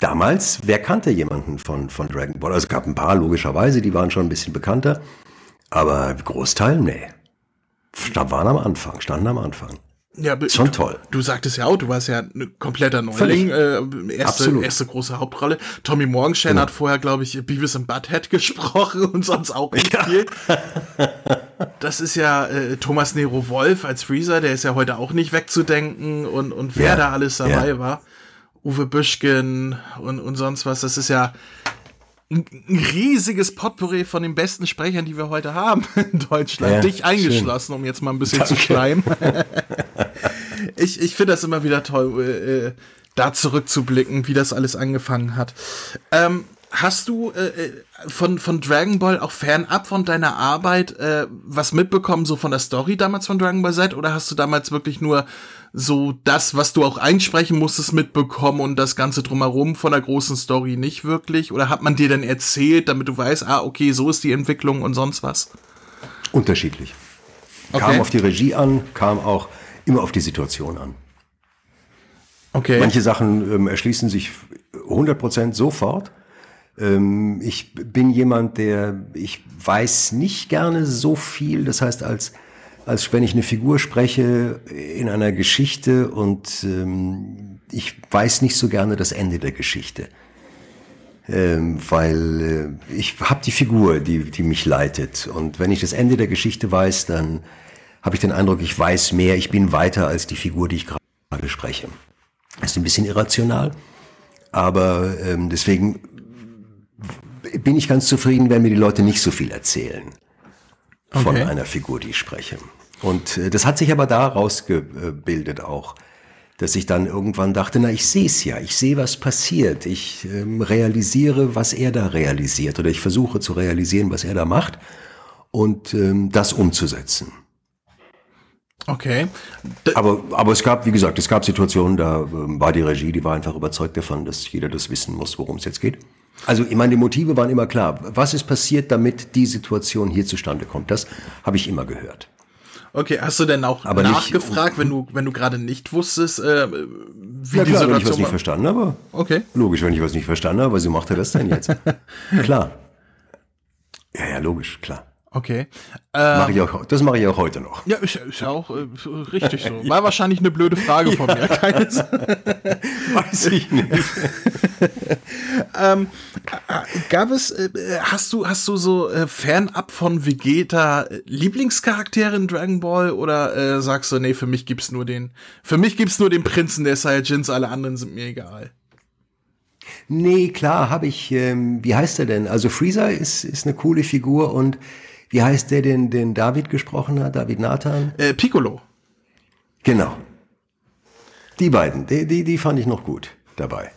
damals, wer kannte jemanden von, von Dragon Ball? Also es gab ein paar, logischerweise, die waren schon ein bisschen bekannter. Aber Großteil, nee. Sta- waren am Anfang, standen am Anfang. Ja, Schon toll. Du sagtest ja auch, du warst ja ein kompletter Neuling, äh, erste, Absolut. erste große Hauptrolle. Tommy Morgenstern hat vorher, glaube ich, Beavis and Butthead gesprochen und sonst auch nicht viel. Das ist ja äh, Thomas Nero Wolf als Freezer, der ist ja heute auch nicht wegzudenken und, und wer Ja, da alles dabei ja. war. Uwe Büschgen und, und sonst was, das ist ja ein, ein riesiges Potpourri von den besten Sprechern, die wir heute haben in Deutschland. Ja, Dich eingeschlossen, um jetzt mal ein bisschen zu Danke. schleimen. ich ich finde das immer wieder toll, äh, äh, da zurückzublicken, wie das alles angefangen hat. Ähm, hast du äh, äh, von, von Dragon Ball auch fernab von deiner Arbeit äh, was mitbekommen, so von der Story damals von Dragon Ball Z? Oder hast du damals wirklich nur so das, was du auch einsprechen musstest, mitbekommen und das Ganze drumherum von der großen Story nicht wirklich? Oder hat man dir dann erzählt, damit du weißt, ah, okay, so ist die Entwicklung und sonst was? Unterschiedlich. Okay. Kam auf die Regie an, kam auch immer auf die Situation an. Okay. Manche Sachen ähm, erschließen sich 100% sofort. Ähm, ich bin jemand, der, ich weiß nicht gerne so viel. Das heißt, als, als wenn ich eine Figur spreche in einer Geschichte und ähm, ich weiß nicht so gerne das Ende der Geschichte. Ähm, weil äh, ich habe die Figur, die, die mich leitet. Und wenn ich das Ende der Geschichte weiß, dann habe ich den Eindruck, ich weiß mehr, ich bin weiter als die Figur, die ich gerade spreche. Ist ein bisschen irrational, aber ähm, deswegen bin ich ganz zufrieden, wenn mir die Leute nicht so viel erzählen von Okay. einer Figur, die ich spreche. Und äh, das hat sich aber da rausgebildet auch, dass ich dann irgendwann dachte, na, ich sehe es ja, ich sehe, was passiert, ich ähm, realisiere, was er da realisiert oder ich versuche zu realisieren, was er da macht und ähm, das umzusetzen. Okay. Aber, aber es gab, wie gesagt, es gab Situationen, da ähm, war die Regie, die war einfach überzeugt davon, dass jeder das wissen muss, worum es jetzt geht. Also ich meine, die Motive waren immer klar. Was ist passiert, damit die Situation hier zustande kommt? Das habe ich immer gehört. Okay, hast du denn auch Aber nicht- nachgefragt, wenn du, wenn du gerade nicht wusstest, äh, wie Ja die klar, wenn ich was Situation nicht verstanden habe. Okay. Logisch, wenn ich was nicht verstanden habe, wieso macht er das denn jetzt? klar. Ja, ja, logisch, klar. Okay. Mach Ähm, ich auch, das mache ich auch heute noch. ja, ist, ist ja auch äh, richtig so. War wahrscheinlich eine blöde Frage von mir. Keine Sorge. Weiß ich nicht. ähm, äh, gab es, äh, hast du, hast du so äh, fernab von Vegeta äh, Lieblingscharaktere in Dragon Ball oder äh, sagst du, nee, für mich gibt's nur den, für mich gibt's nur den Prinzen der Saiyajins, alle anderen sind mir egal. Nee, klar, habe ich, ähm, wie heißt er denn? Also Freezer ist, ist eine coole Figur und wie heißt der, den, den David gesprochen hat, David Nathan? Äh, Piccolo. Genau. Die beiden, die, die, die fand ich noch gut dabei.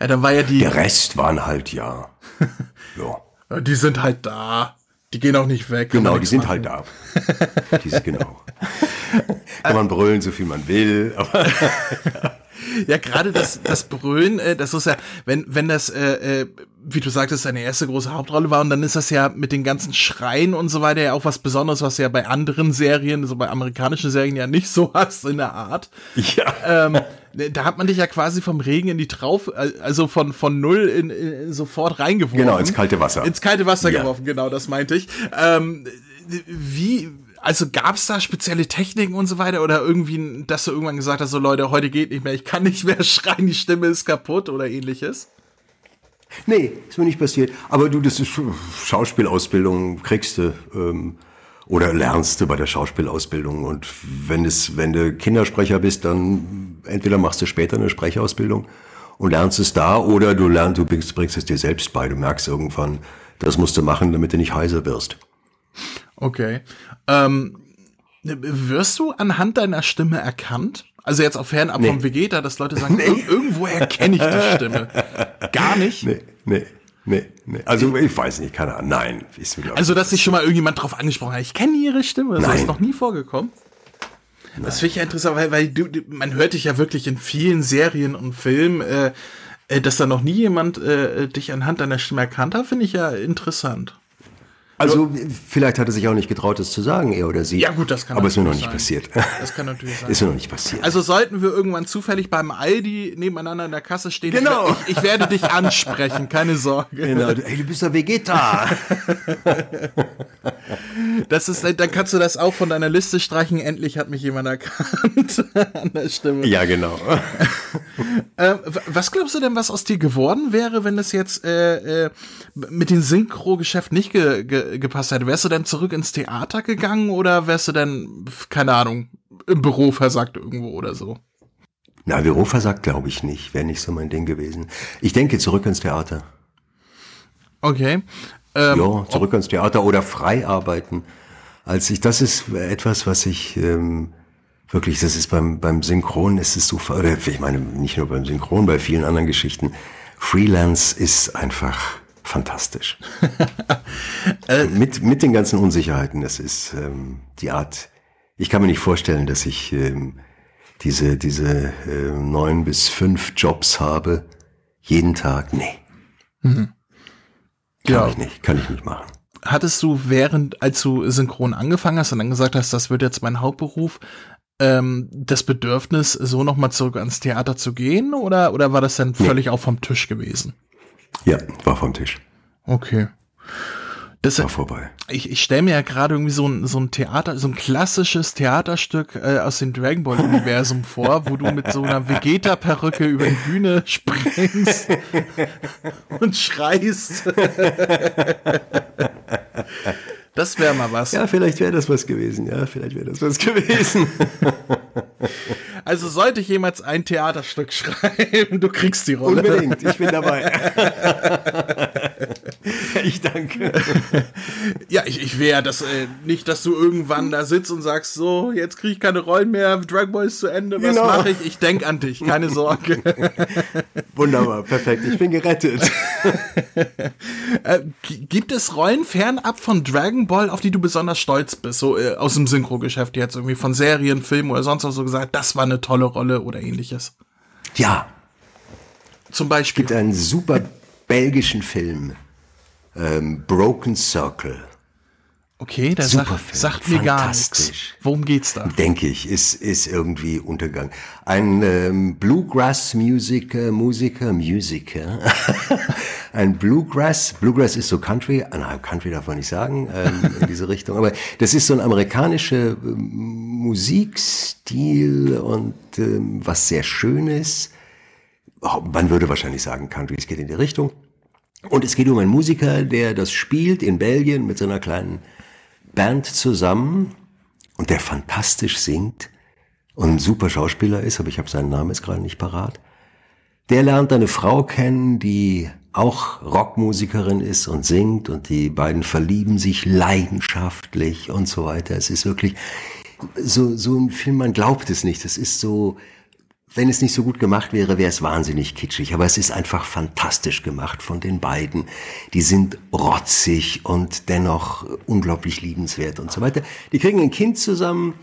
Ja, dann war ja die. Der Rest waren halt ja. ja. Die sind halt da. Die gehen auch nicht weg. Genau, die sind halt da. die sind genau. Kann man brüllen, so viel man will. Aber ja, gerade das, das Brüllen, äh, das ist ja, wenn, wenn das, äh, äh, wie du sagtest, seine erste große Hauptrolle war, und dann ist das ja mit den ganzen Schreien und so weiter ja auch was Besonderes, was du ja bei anderen Serien, so bei amerikanischen Serien ja nicht so hast in der Art. Ja. Ähm, da hat man dich ja quasi vom Regen in die Traufe, also von, von null in, in sofort reingeworfen. Genau, ins kalte Wasser. Ins kalte Wasser ja. geworfen, genau, das meinte ich. Ähm, wie, also gab es da spezielle Techniken und so weiter oder irgendwie, dass du irgendwann gesagt hast, so Leute, heute geht nicht mehr, ich kann nicht mehr schreien, die Stimme ist kaputt oder ähnliches? Nee, ist mir nicht passiert. Aber du, das ist Schauspielausbildung, kriegst du ähm, oder lernst du bei der Schauspielausbildung. Und wenn, es, wenn du Kindersprecher bist, dann entweder machst du später eine Sprechausbildung und lernst es da oder du lernst, du bringst, bringst es dir selbst bei. Du merkst irgendwann, das musst du machen, damit du nicht heiser wirst. Okay. Ähm, wirst du anhand deiner Stimme erkannt? Also jetzt auf fernab nee. vom Vegeta, dass Leute sagen, nee. irgendwo erkenne ich die Stimme. Gar nicht? Nee, nee. Nee, nee. Also ich weiß nicht, keine Ahnung. Nein. Ist mir also, dass sich schon mal irgendjemand drauf angesprochen hat. Ich kenne ihre Stimme. Das Nein. ist noch nie vorgekommen. Nein. Das finde ich ja interessant, weil, weil du, man hört dich ja wirklich in vielen Serien und Filmen, äh, äh dass da noch nie jemand äh, dich anhand deiner Stimme erkannt hat, finde ich ja interessant. Also vielleicht hat er sich auch nicht getraut, das zu sagen, er oder sie. Ja gut, das kann Aber ist mir noch nicht sein. passiert. Das kann natürlich sein. Ist mir noch nicht passiert. Also sollten wir irgendwann zufällig beim Aldi nebeneinander in der Kasse stehen, genau. ich, ich werde dich ansprechen, keine Sorge. Genau, ey, du bist der Vegeta. das ist, dann kannst du das auch von deiner Liste streichen. Endlich hat mich jemand erkannt an der Stimme. Ja, genau. äh, was glaubst du denn, was aus dir geworden wäre, wenn das jetzt äh, äh, mit dem Synchro-Geschäft nicht ge, ge gepasst hätte, wärst du dann zurück ins Theater gegangen oder wärst du dann, keine Ahnung, im Büro versagt irgendwo oder so? Na, Büro versagt glaube ich nicht. Wäre nicht so mein Ding gewesen. Ich denke zurück ins Theater. Okay. Ähm, ja, zurück ins Theater oder frei arbeiten. Als ich, das ist etwas, was ich ähm, wirklich, das ist beim, beim Synchron, ist es so, oder ich meine, nicht nur beim Synchron, bei vielen anderen Geschichten. Freelance ist einfach fantastisch. äh, mit, mit den ganzen Unsicherheiten, das ist ähm, die Art, ich kann mir nicht vorstellen, dass ich ähm, diese, diese äh, neun bis fünf Jobs habe, jeden Tag. Nee. Mhm. Kann ja. ich nicht, kann ich nicht machen. Hattest du während, als du synchron angefangen hast und dann gesagt hast, das wird jetzt mein Hauptberuf, ähm, das Bedürfnis, so nochmal zurück ans Theater zu gehen oder, oder war das dann völlig nee. auch vom Tisch gewesen? Ja, war vom Tisch. Okay. Das war vorbei. Ich, ich stelle mir ja gerade irgendwie so ein, so ein Theater, so ein klassisches Theaterstück äh, aus dem Dragon Ball Universum vor, wo du mit so einer Vegeta-Perücke über die Bühne springst und schreist. Das wäre mal was. Ja, vielleicht wäre das was gewesen. Ja, vielleicht wäre das was gewesen. Also sollte ich jemals ein Theaterstück schreiben, du kriegst die Rolle. Unbedingt, ich bin dabei. ich danke. Ja, ich, ich wäre das äh, nicht, dass du irgendwann da sitzt und sagst, so, jetzt kriege ich keine Rollen mehr, Dragon Ball ist zu Ende, was genau. mache ich? Ich denke an dich, keine Sorge. Wunderbar, perfekt, ich bin gerettet. äh, gibt es Rollen fernab von Dragon Ball, auf die du besonders stolz bist, so äh, aus dem Synchro-Geschäft jetzt irgendwie von Serien, Filmen oder sonst was so gesagt, das war eine tolle Rolle oder ähnliches? Ja. Zum Beispiel. Es gibt einen super belgischen Film, ähm, Broken Circle. Okay, der sagt, sagt mir gar nichts. Worum geht's da? Denke ich, ist, ist irgendwie Untergang. Ein ähm, Bluegrass-Musiker, Musiker, Musiker. ein Bluegrass, Bluegrass ist so Country, ah, na, Country darf man nicht sagen, ähm, in diese Richtung, aber das ist so ein amerikanischer ähm, Musikstil und ähm, was sehr Schönes man würde wahrscheinlich sagen, Country, es geht in die Richtung. Und es geht um einen Musiker, der das spielt in Belgien mit so einer kleinen Band zusammen und der fantastisch singt und ein super Schauspieler ist, aber ich habe seinen Namen jetzt gerade nicht parat. Der lernt eine Frau kennen, die auch Rockmusikerin ist und singt und die beiden verlieben sich leidenschaftlich und so weiter. Es ist wirklich so, so ein Film, man glaubt es nicht. Es ist so, wenn es nicht so gut gemacht wäre, wäre es wahnsinnig kitschig. Aber es ist einfach fantastisch gemacht von den beiden. Die sind rotzig und dennoch unglaublich liebenswert und so weiter. Die kriegen ein Kind zusammen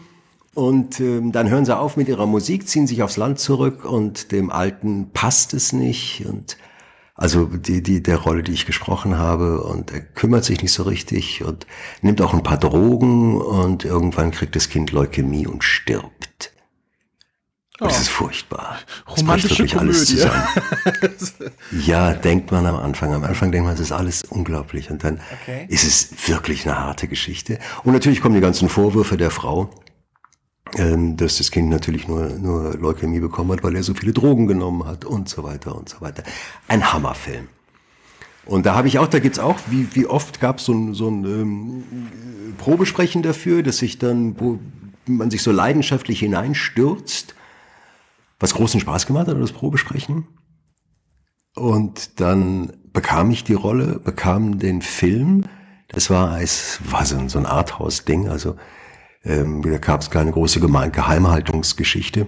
und ähm, dann hören sie auf mit ihrer Musik, ziehen sich aufs Land zurück und dem Alten passt es nicht und also die, die, der Rolle, die ich gesprochen habe und er kümmert sich nicht so richtig und nimmt auch ein paar Drogen und irgendwann kriegt das Kind Leukämie und stirbt. Oh. Das ist furchtbar. Romantische das alles zusammen. ja, denkt man am Anfang. Am Anfang denkt man, es ist alles unglaublich. Und dann okay. ist es wirklich eine harte Geschichte. Und natürlich kommen die ganzen Vorwürfe der Frau, ähm, dass das Kind natürlich nur, nur Leukämie bekommen hat, weil er so viele Drogen genommen hat und so weiter und so weiter. Ein Hammerfilm. Und da habe ich auch, da gibt's auch, wie, wie oft gab es so ein, so ein ähm, Probesprechen dafür, dass sich dann, wo man sich so leidenschaftlich hineinstürzt was großen Spaß gemacht hat, das Probesprechen. Und dann bekam ich die Rolle, bekam den Film. Das war, es war so, ein Arthouse-Ding, also ähm, da gab es keine große Geheimhaltungsgeschichte.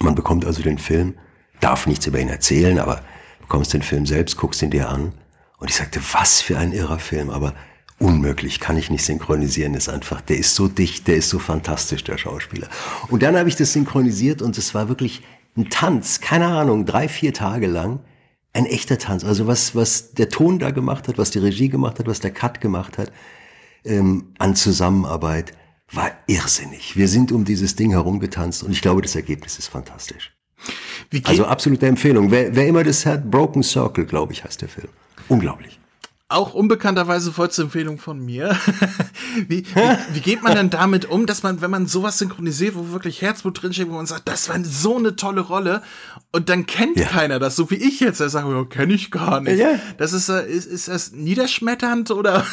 Man bekommt also den Film, darf nichts über ihn erzählen, aber bekommst den Film selbst, guckst ihn dir an. Und ich sagte, was für ein irrer Film, aber unmöglich, kann ich nicht synchronisieren, ist einfach, der ist so dicht, der ist so fantastisch, der Schauspieler. Und dann habe ich das synchronisiert und es war wirklich ein Tanz, keine Ahnung, drei, vier Tage lang, ein echter Tanz. Also was, was der Ton da gemacht hat, was die Regie gemacht hat, was der Cut gemacht hat, ähm, an Zusammenarbeit, war irrsinnig. Wir sind um dieses Ding herumgetanzt und ich glaube, das Ergebnis ist fantastisch. also absolute Empfehlung. Wer, wer immer das hat, Broken Circle, glaube ich, heißt der Film. Unglaublich auch unbekannterweise vollste Empfehlung von mir. wie, wie, wie, geht man denn damit um, dass man, wenn man sowas synchronisiert, wo wirklich Herzblut drinsteht, wo man sagt, das war so eine tolle Rolle und dann kennt ja. keiner das, so wie ich jetzt, der sagt, ja, kenne ich gar nicht. Ja. Das ist, äh, ist, ist das niederschmetternd oder?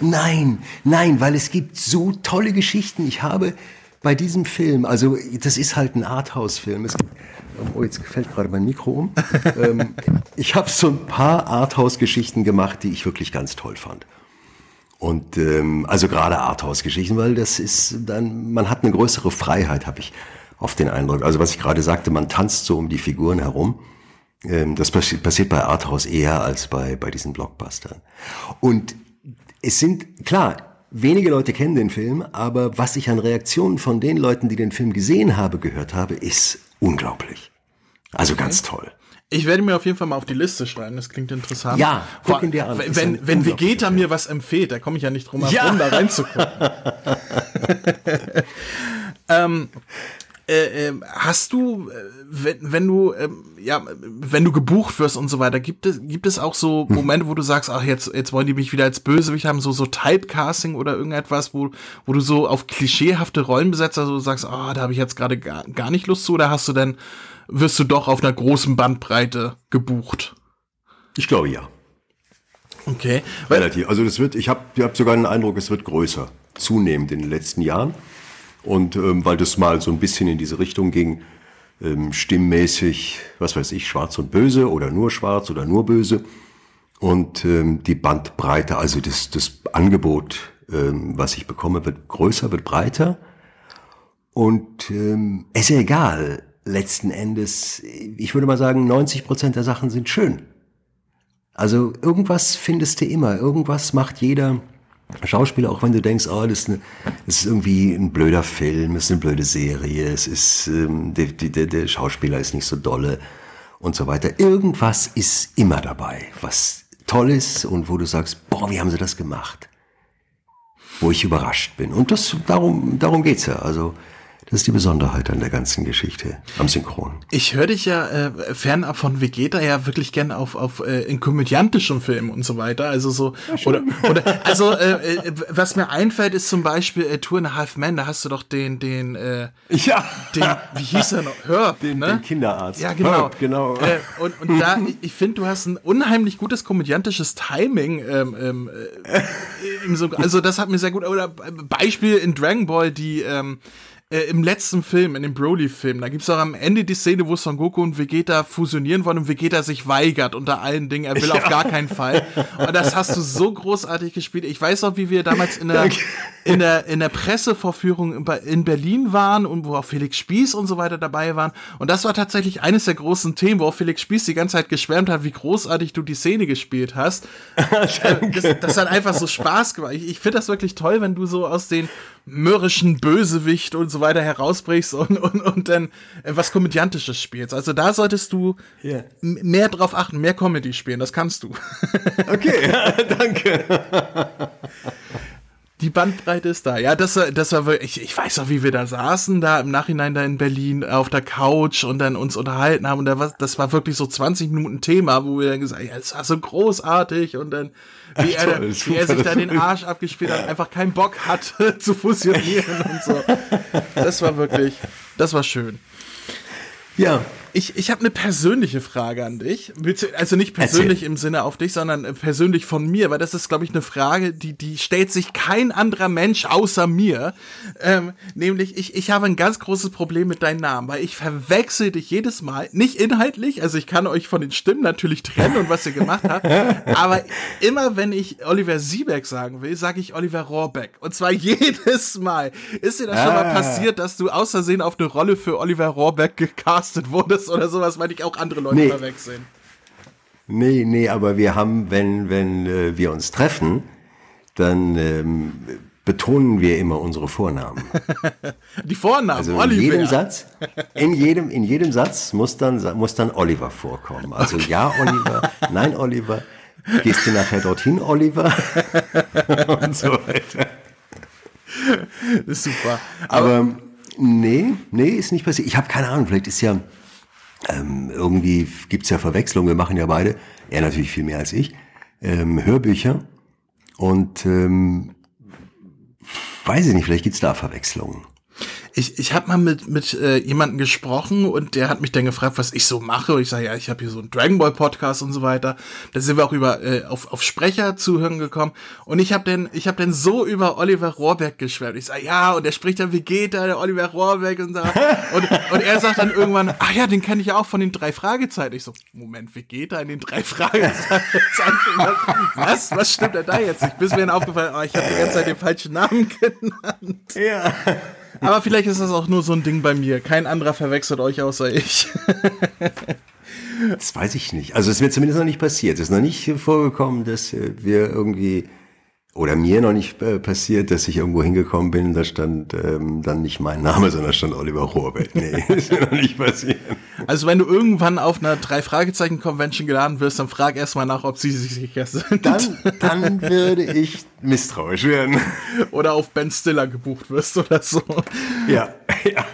nein, nein, weil es gibt so tolle Geschichten. Ich habe bei diesem Film, also das ist halt ein Arthouse-Film. Oh, jetzt fällt gerade mein Mikro um. ähm, ich habe so ein paar Arthouse-Geschichten gemacht, die ich wirklich ganz toll fand. Und ähm, also gerade Arthouse-Geschichten, weil das ist dann, man hat eine größere Freiheit, habe ich auf den Eindruck. Also was ich gerade sagte, man tanzt so um die Figuren herum. Ähm, das passi passiert bei Arthouse eher als bei, bei diesen Blockbustern. Und es sind, klar, Wenige Leute kennen den Film, aber was ich an Reaktionen von den Leuten, die den Film gesehen habe, gehört habe, ist unglaublich. Also okay. ganz toll. Ich werde mir auf jeden Fall mal auf die Liste schreiben, das klingt interessant. Ja, guck ihn dir an. Wenn, wenn Vegeta mir was empfiehlt, da komme ich ja nicht drum herum, ja. da reinzugucken. ähm, äh, äh, hast du, äh, wenn, wenn du, äh, ja, wenn du gebucht wirst und so weiter, gibt es, gibt es auch so hm. Momente, wo du sagst, ach, jetzt, jetzt wollen die mich wieder als Bösewicht haben, so, so Typecasting oder irgendetwas, wo, wo du so auf klischeehafte Rollen besetzt, also du sagst, ah, oh, da habe ich jetzt gerade gar, gar nicht Lust zu, oder hast du denn, wirst du doch auf einer großen Bandbreite gebucht? Ich glaube ja. Okay. Relativ. Also das wird, ich habe ich hab sogar den Eindruck, es wird größer, zunehmend in den letzten Jahren. Und ähm, weil das mal so ein bisschen in diese Richtung ging, ähm, stimmmäßig, was weiß ich, schwarz und böse oder nur schwarz oder nur böse. Und ähm, die Bandbreite, also das, das Angebot, ähm, was ich bekomme, wird größer, wird breiter. Und ähm, es ist egal, letzten Endes, ich würde mal sagen, 90 Prozent der Sachen sind schön. Also irgendwas findest du immer, irgendwas macht jeder Schauspieler, auch wenn du denkst, oh, das ist, eine, das ist irgendwie ein blöder Film, das ist eine blöde Serie, es ist, ähm, der, der, der Schauspieler ist nicht so dolle und so weiter. Irgendwas ist immer dabei, was toll ist und wo du sagst, boah, wie haben sie das gemacht? Wo ich überrascht bin. Und das, darum, darum geht's ja. Also, Das ist die Besonderheit an der ganzen Geschichte am Synchron. Ich höre dich ja äh, fernab von Vegeta ja wirklich gern auf auf äh, in komödiantischen Filmen und so weiter. Also so oder oder also äh, äh, was mir einfällt ist zum Beispiel äh, Tour and a Half Men. Da hast du doch den den äh, Ja, den wie hieß er noch? Hör den, ne? den Kinderarzt. Ja, genau. Ja, genau. Äh, und, und da, ich- ich finde, du hast ein unheimlich gutes komödiantisches Timing. Ähm, ähm, äh, im so, also das hat mir sehr gut. Oder Beispiel in Dragon Ball, die ähm, äh, im letzten Film, in dem Broly-Film, da gibt's auch am Ende die Szene, wo Son Goku und Vegeta fusionieren wollen und Vegeta sich weigert unter allen Dingen. Er will auf gar keinen Fall. Und das hast du so großartig gespielt. Ich weiß auch, wie wir damals in der, in der, in der Pressevorführung in Berlin waren und wo auch Felix Spieß und so weiter dabei waren. Und das war tatsächlich eines der großen Themen, wo auch Felix Spieß die ganze Zeit geschwärmt hat, wie großartig du die Szene gespielt hast. Äh, das, das hat einfach so Spaß gemacht. Ich, ich finde das wirklich toll, wenn du so aus den mürrischen Bösewicht und so weiter herausbrichst und, und, und dann äh, was Komödiantisches spielst. Also da solltest du m- mehr drauf achten, mehr Comedy spielen, das kannst du. Okay, danke. Die Bandbreite ist da. Ja, das, war- das war wirklich, ich, weiß auch, wie wir da saßen, da im Nachhinein da in Berlin auf der Couch und dann uns unterhalten haben. Und da war, das war wirklich so 20 Minuten Thema, wo wir dann gesagt haben, ja, das war so großartig und dann, wie, er, toll, wie super, er sich da den Arsch abgespielt hat, einfach keinen Bock hatte zu fusionieren und so. Das war wirklich, das war schön. Ja, Ich, ich habe eine persönliche Frage an dich. Also nicht persönlich im Sinne auf dich, sondern äh, persönlich von mir, weil das ist, glaube ich, eine Frage, die, die stellt sich kein anderer Mensch außer mir. Ähm, nämlich, ich, ich habe ein ganz großes Problem mit deinem Namen, weil ich verwechsel dich jedes Mal, nicht inhaltlich, also ich kann euch von den Stimmen natürlich trennen und was ihr gemacht habt, aber immer wenn ich Oliver Siebeck sagen will, sage ich Oliver Rohrbeck. Und zwar jedes Mal. Ist dir das schon mal Ah. passiert, dass du aus Versehen auf eine Rolle für Oliver Rohrbeck gecastet wurdest oder sowas, weil ich auch andere Leute Nee. verwechseln? nee, nee, aber wir haben, wenn, wenn äh, wir uns treffen, dann ähm, betonen wir immer unsere Vornamen. Die Vornamen, Also in Oliver. jedem Satz, in jedem, in jedem Satz muss dann, muss dann Oliver vorkommen. Also ja, Oliver, nein, Oliver, gehst du nachher dorthin, Oliver? Und so weiter. Das ist super. Aber nee, nee, ist nicht passiert. Ich habe keine Ahnung, vielleicht ist ja, ähm, irgendwie gibt's ja Verwechslungen, wir machen ja beide, er natürlich viel mehr als ich, ähm, Hörbücher und ähm, weiß ich nicht, vielleicht gibt's da Verwechslungen. Ich, ich habe mal mit, mit äh, jemandem gesprochen und der hat mich dann gefragt, was ich so mache. Und ich sage, ja, ich habe hier so einen Dragon Ball Podcast und so weiter. Da sind wir auch über äh, auf, auf Sprecher zuhören gekommen. Und ich habe dann ich habe dann so über Oliver Rohrbeck geschwärmt. Ich sage, ja, und der spricht dann Vegeta, der Oliver Rohrbeck und so. Und, und er sagt dann irgendwann, ach ja, den kenne ich ja auch von den drei Fragezeichen. Ich so, Moment, Vegeta in den drei Fragezeichen. was? Was stimmt denn da jetzt nicht? Bis mir dann aufgefallen, oh, ich habe die ganze Zeit den falschen Namen genannt. Ja. Aber vielleicht ist das auch nur so ein Ding bei mir. Kein anderer verwechselt euch außer ich. Das weiß ich nicht. Also es ist mir zumindest noch nicht passiert. Es ist noch nicht vorgekommen, dass äh, wir irgendwie, oder mir noch nicht äh, passiert, dass ich irgendwo hingekommen bin, da stand ähm, dann nicht mein Name, sondern stand Oliver Rohrbeck. Nee, ist mir noch nicht passiert. Also wenn du irgendwann auf einer Drei-Fragezeichen-Convention geladen wirst, dann frag erstmal nach, ob sie sich sicher sind. Dann, dann würde ich misstrauisch werden. Oder auf Ben Stiller gebucht wirst oder so. Ja, ja.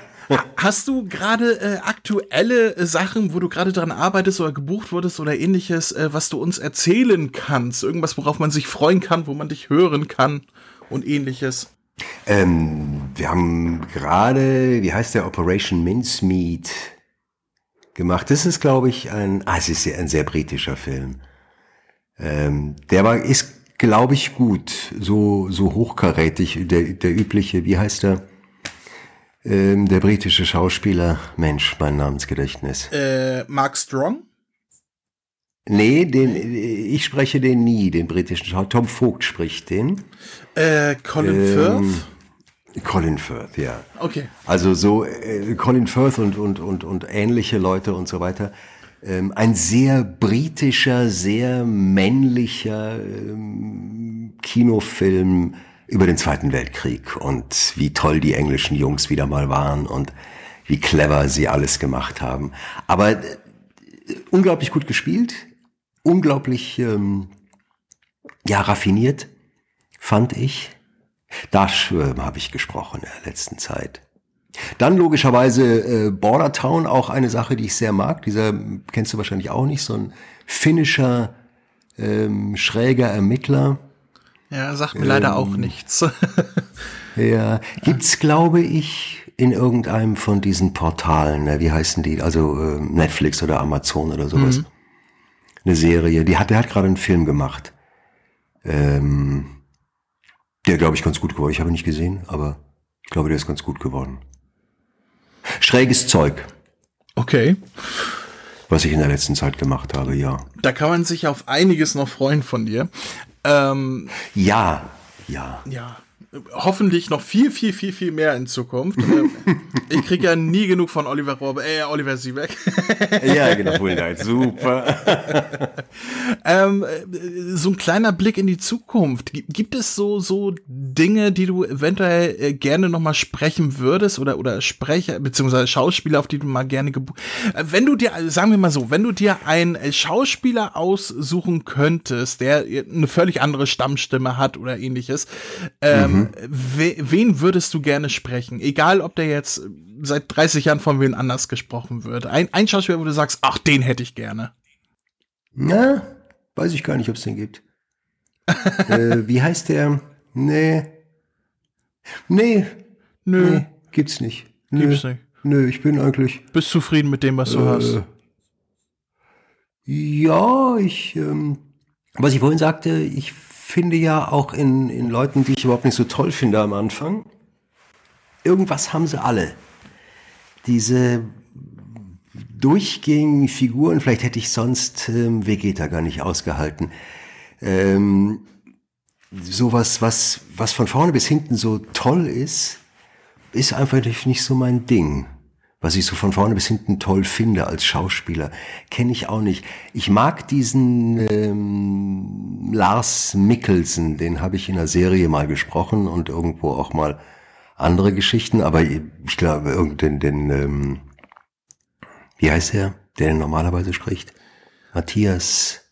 Hast du gerade äh, aktuelle äh, Sachen, wo du gerade dran arbeitest oder gebucht wurdest oder ähnliches, äh, was du uns erzählen kannst? Irgendwas, worauf man sich freuen kann, wo man dich hören kann und ähnliches? Ähm, wir haben gerade, wie heißt der, Operation Mincemeat gemacht. Das ist, glaube ich, ein, ah, es ist ja ein sehr britischer Film. Ähm, der war, ist, glaube ich, gut. So, so hochkarätig. Der, der übliche, wie heißt der? Ähm, der britische Schauspieler. Mensch, mein Namensgedächtnis. Äh, Mark Strong? Nee, den, ich spreche den nie, den britischen Schauspieler. Tom Vogt spricht den. Äh, Colin Ähm, Firth? Colin Firth, ja. Okay. Also so äh, Colin Firth und, und, und, und ähnliche Leute und so weiter. Ähm, ein sehr britischer, sehr männlicher ähm, Kinofilm über den Zweiten Weltkrieg und wie toll die englischen Jungs wieder mal waren und wie clever sie alles gemacht haben. Aber äh, unglaublich gut gespielt, unglaublich ähm, ja raffiniert, fand ich. Da äh, habe ich gesprochen in der letzten Zeit. Dann logischerweise äh, Border Town, auch eine Sache, die ich sehr mag. Dieser kennst du wahrscheinlich auch nicht, so ein finnischer ähm, schräger Ermittler. Ja, sagt mir leider auch nichts. Ja, gibt's glaube ich in irgendeinem von diesen Portalen, ne? wie heißen die? Also äh, Netflix oder Amazon oder sowas. Eine Serie. Die hat, der hat gerade einen Film gemacht. Ähm, der glaube ich ganz gut geworden. Ich habe ihn nicht gesehen, aber ich glaube, der ist ganz gut geworden. Schräges Zeug, Okay. was ich in der letzten Zeit gemacht habe, ja. Da kann man sich auf einiges noch freuen von dir. Ähm, Ja, ja. ja, hoffentlich noch viel, viel, viel, viel mehr in Zukunft. Ähm, ich kriege ja nie genug von Oliver Rohrbe, äh, Oliver Siebeck. Ja, genau, Fulda, super. ähm, äh, so ein kleiner Blick in die Zukunft. Gi- Gibt es so, so Dinge, die du eventuell äh, gerne noch mal sprechen würdest oder, oder Sprecher, beziehungsweise Schauspieler, auf die du mal gerne gebucht, äh, wenn du dir, also sagen wir mal so, wenn du dir einen äh, Schauspieler aussuchen könntest, der eine völlig andere Stammstimme hat oder ähnliches, ähm, we wen würdest du gerne sprechen? Egal, ob der jetzt seit 30 Jahren von wen anders gesprochen wird. Ein, ein Schauspieler, wo du sagst, ach, den hätte ich gerne. Na, weiß ich gar nicht, ob es den gibt. äh, wie heißt der? Nee. Nee. Nö. Nee, gibt's nicht. Nö. Gibt's nicht. Nö, ich bin eigentlich. Bist zufrieden mit dem, was du hast? Äh, ja, ich, ähm, was ich vorhin sagte, ich finde ja auch in, in Leuten, die ich überhaupt nicht so toll finde am Anfang, irgendwas haben sie alle. Diese durchgängigen Figuren, vielleicht hätte ich sonst ähm, Vegeta gar nicht ausgehalten. Ähm, sowas, was, was von vorne bis hinten so toll ist, ist einfach nicht so mein Ding. Was ich so von vorne bis hinten toll finde als Schauspieler, kenne ich auch nicht. Ich mag diesen ähm, Lars Mikkelsen, den habe ich in der Serie mal gesprochen und irgendwo auch mal andere Geschichten, aber ich glaube, irgendein, den, ähm, wie heißt er, der normalerweise spricht? Matthias.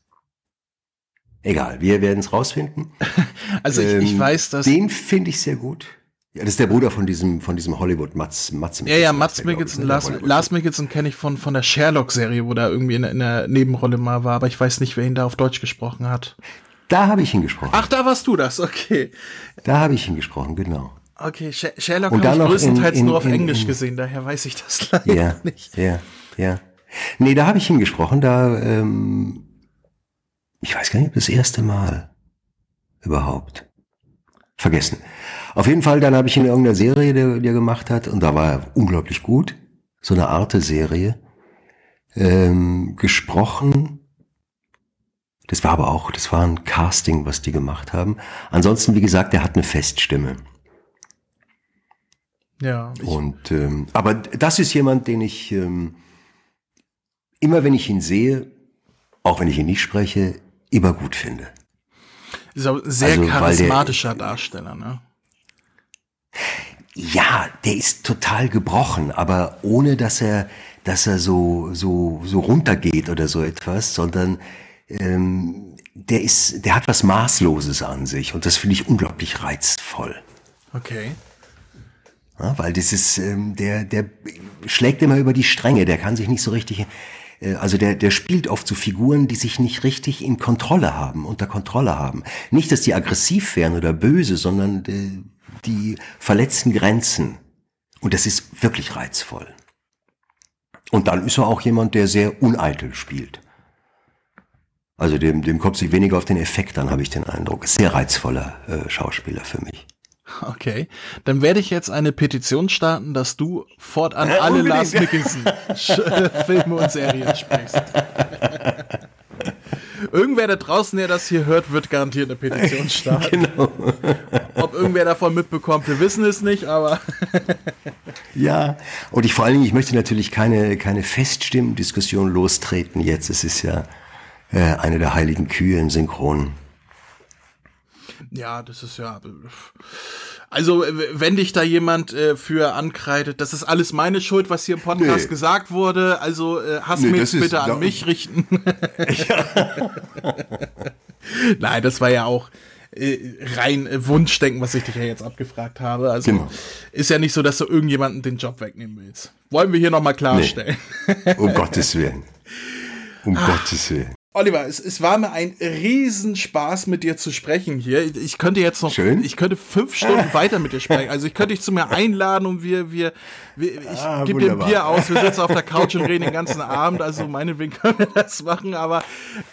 Egal, wir werden es rausfinden. Also ich, ich Ähm, weiß, dass. Den finde ich sehr gut. Ja, das ist der Bruder von diesem, von diesem Hollywood Mats, Mats Ja, ja, heißt Mats Mikkelsen, Lars, Lars Mikkelsen kenne ich von, von der Sherlock-Serie, wo der irgendwie in, in der Nebenrolle mal war, aber ich weiß nicht, wer ihn da auf Deutsch gesprochen hat. Da habe ich ihn gesprochen. Ach, da warst du das, okay. Da habe ich ihn gesprochen, genau. Okay, Sh Sherlock habe ich größtenteils in- in- nur auf Englisch gesehen, daher weiß ich das leider Ja, nicht. ja, ja. Nee, da habe ich ihn gesprochen, da, ähm, ich weiß gar nicht, das erste Mal überhaupt. Vergessen. Auf jeden Fall, dann habe ich ihn in irgendeiner Serie, die, die er gemacht hat, und da war er unglaublich gut. So eine Arte-Serie. Ähm, gesprochen. Das war aber auch, das war ein Casting, was die gemacht haben. Ansonsten, wie gesagt, er hat eine Feststimme. Ja, Und ähm, aber das ist jemand, den ich ähm, immer, wenn ich ihn sehe, auch wenn ich ihn nicht spreche, immer gut finde. Ist auch ein sehr Also, weil der- charismatischer Darsteller, ne? Ja, der ist total gebrochen, aber ohne dass er, dass er so so so runtergeht oder so etwas, sondern ähm, der ist, der hat was Maßloses an sich und das finde ich unglaublich reizvoll. Okay. Ja, weil das ist, ähm, der, der schlägt immer über die Stränge, der kann sich nicht so richtig, also der, der spielt oft so Figuren, die sich nicht richtig in Kontrolle haben, unter Kontrolle haben. Nicht, dass die aggressiv wären oder böse, sondern äh, die verletzten Grenzen. Und das ist wirklich reizvoll. Und dann ist er auch jemand, der sehr uneitel spielt. Also dem, dem kommt sich weniger auf den Effekt an, habe ich den Eindruck. Sehr reizvoller äh, Schauspieler für mich. Okay. Dann werde ich jetzt eine Petition starten, dass du fortan Äh, alle unbedingt. Lars äh, Filme und Serien sprichst. Irgendwer da draußen, der das hier hört, wird garantiert eine Petition starten. Genau. Ob irgendwer davon mitbekommt, wir wissen es nicht, aber Ja, und ich vor allen Dingen, ich möchte natürlich keine, keine Feststimmendiskussion lostreten jetzt. Es ist ja äh, eine der heiligen Kühe im Synchron. Ja, das ist ja. Also, wenn dich da jemand äh, für ankreidet, das ist alles meine Schuld, was hier im Podcast Nee. gesagt wurde. Also, äh, Hass Nee, jetzt ist- bitte an mich richten. Nein, das war ja auch. äh, rein äh, Wunschdenken, was ich dich ja jetzt abgefragt habe. Also Genau. ist ja nicht so, dass du irgendjemanden den Job wegnehmen willst. Wollen wir hier nochmal klarstellen. Um Gottes Willen. Um Ah. Gottes Willen. Oliver, es, es war mir ein Riesenspaß, mit dir zu sprechen hier. Ich, könnte jetzt noch, Schön. ich könnte fünf Stunden weiter mit dir sprechen. Also ich könnte dich zu mir einladen und wir, wir ich Ah, gebe dir. Bier aus, wir sitzen auf der Couch und reden den ganzen Abend. Also meinetwegen können wir das machen. Aber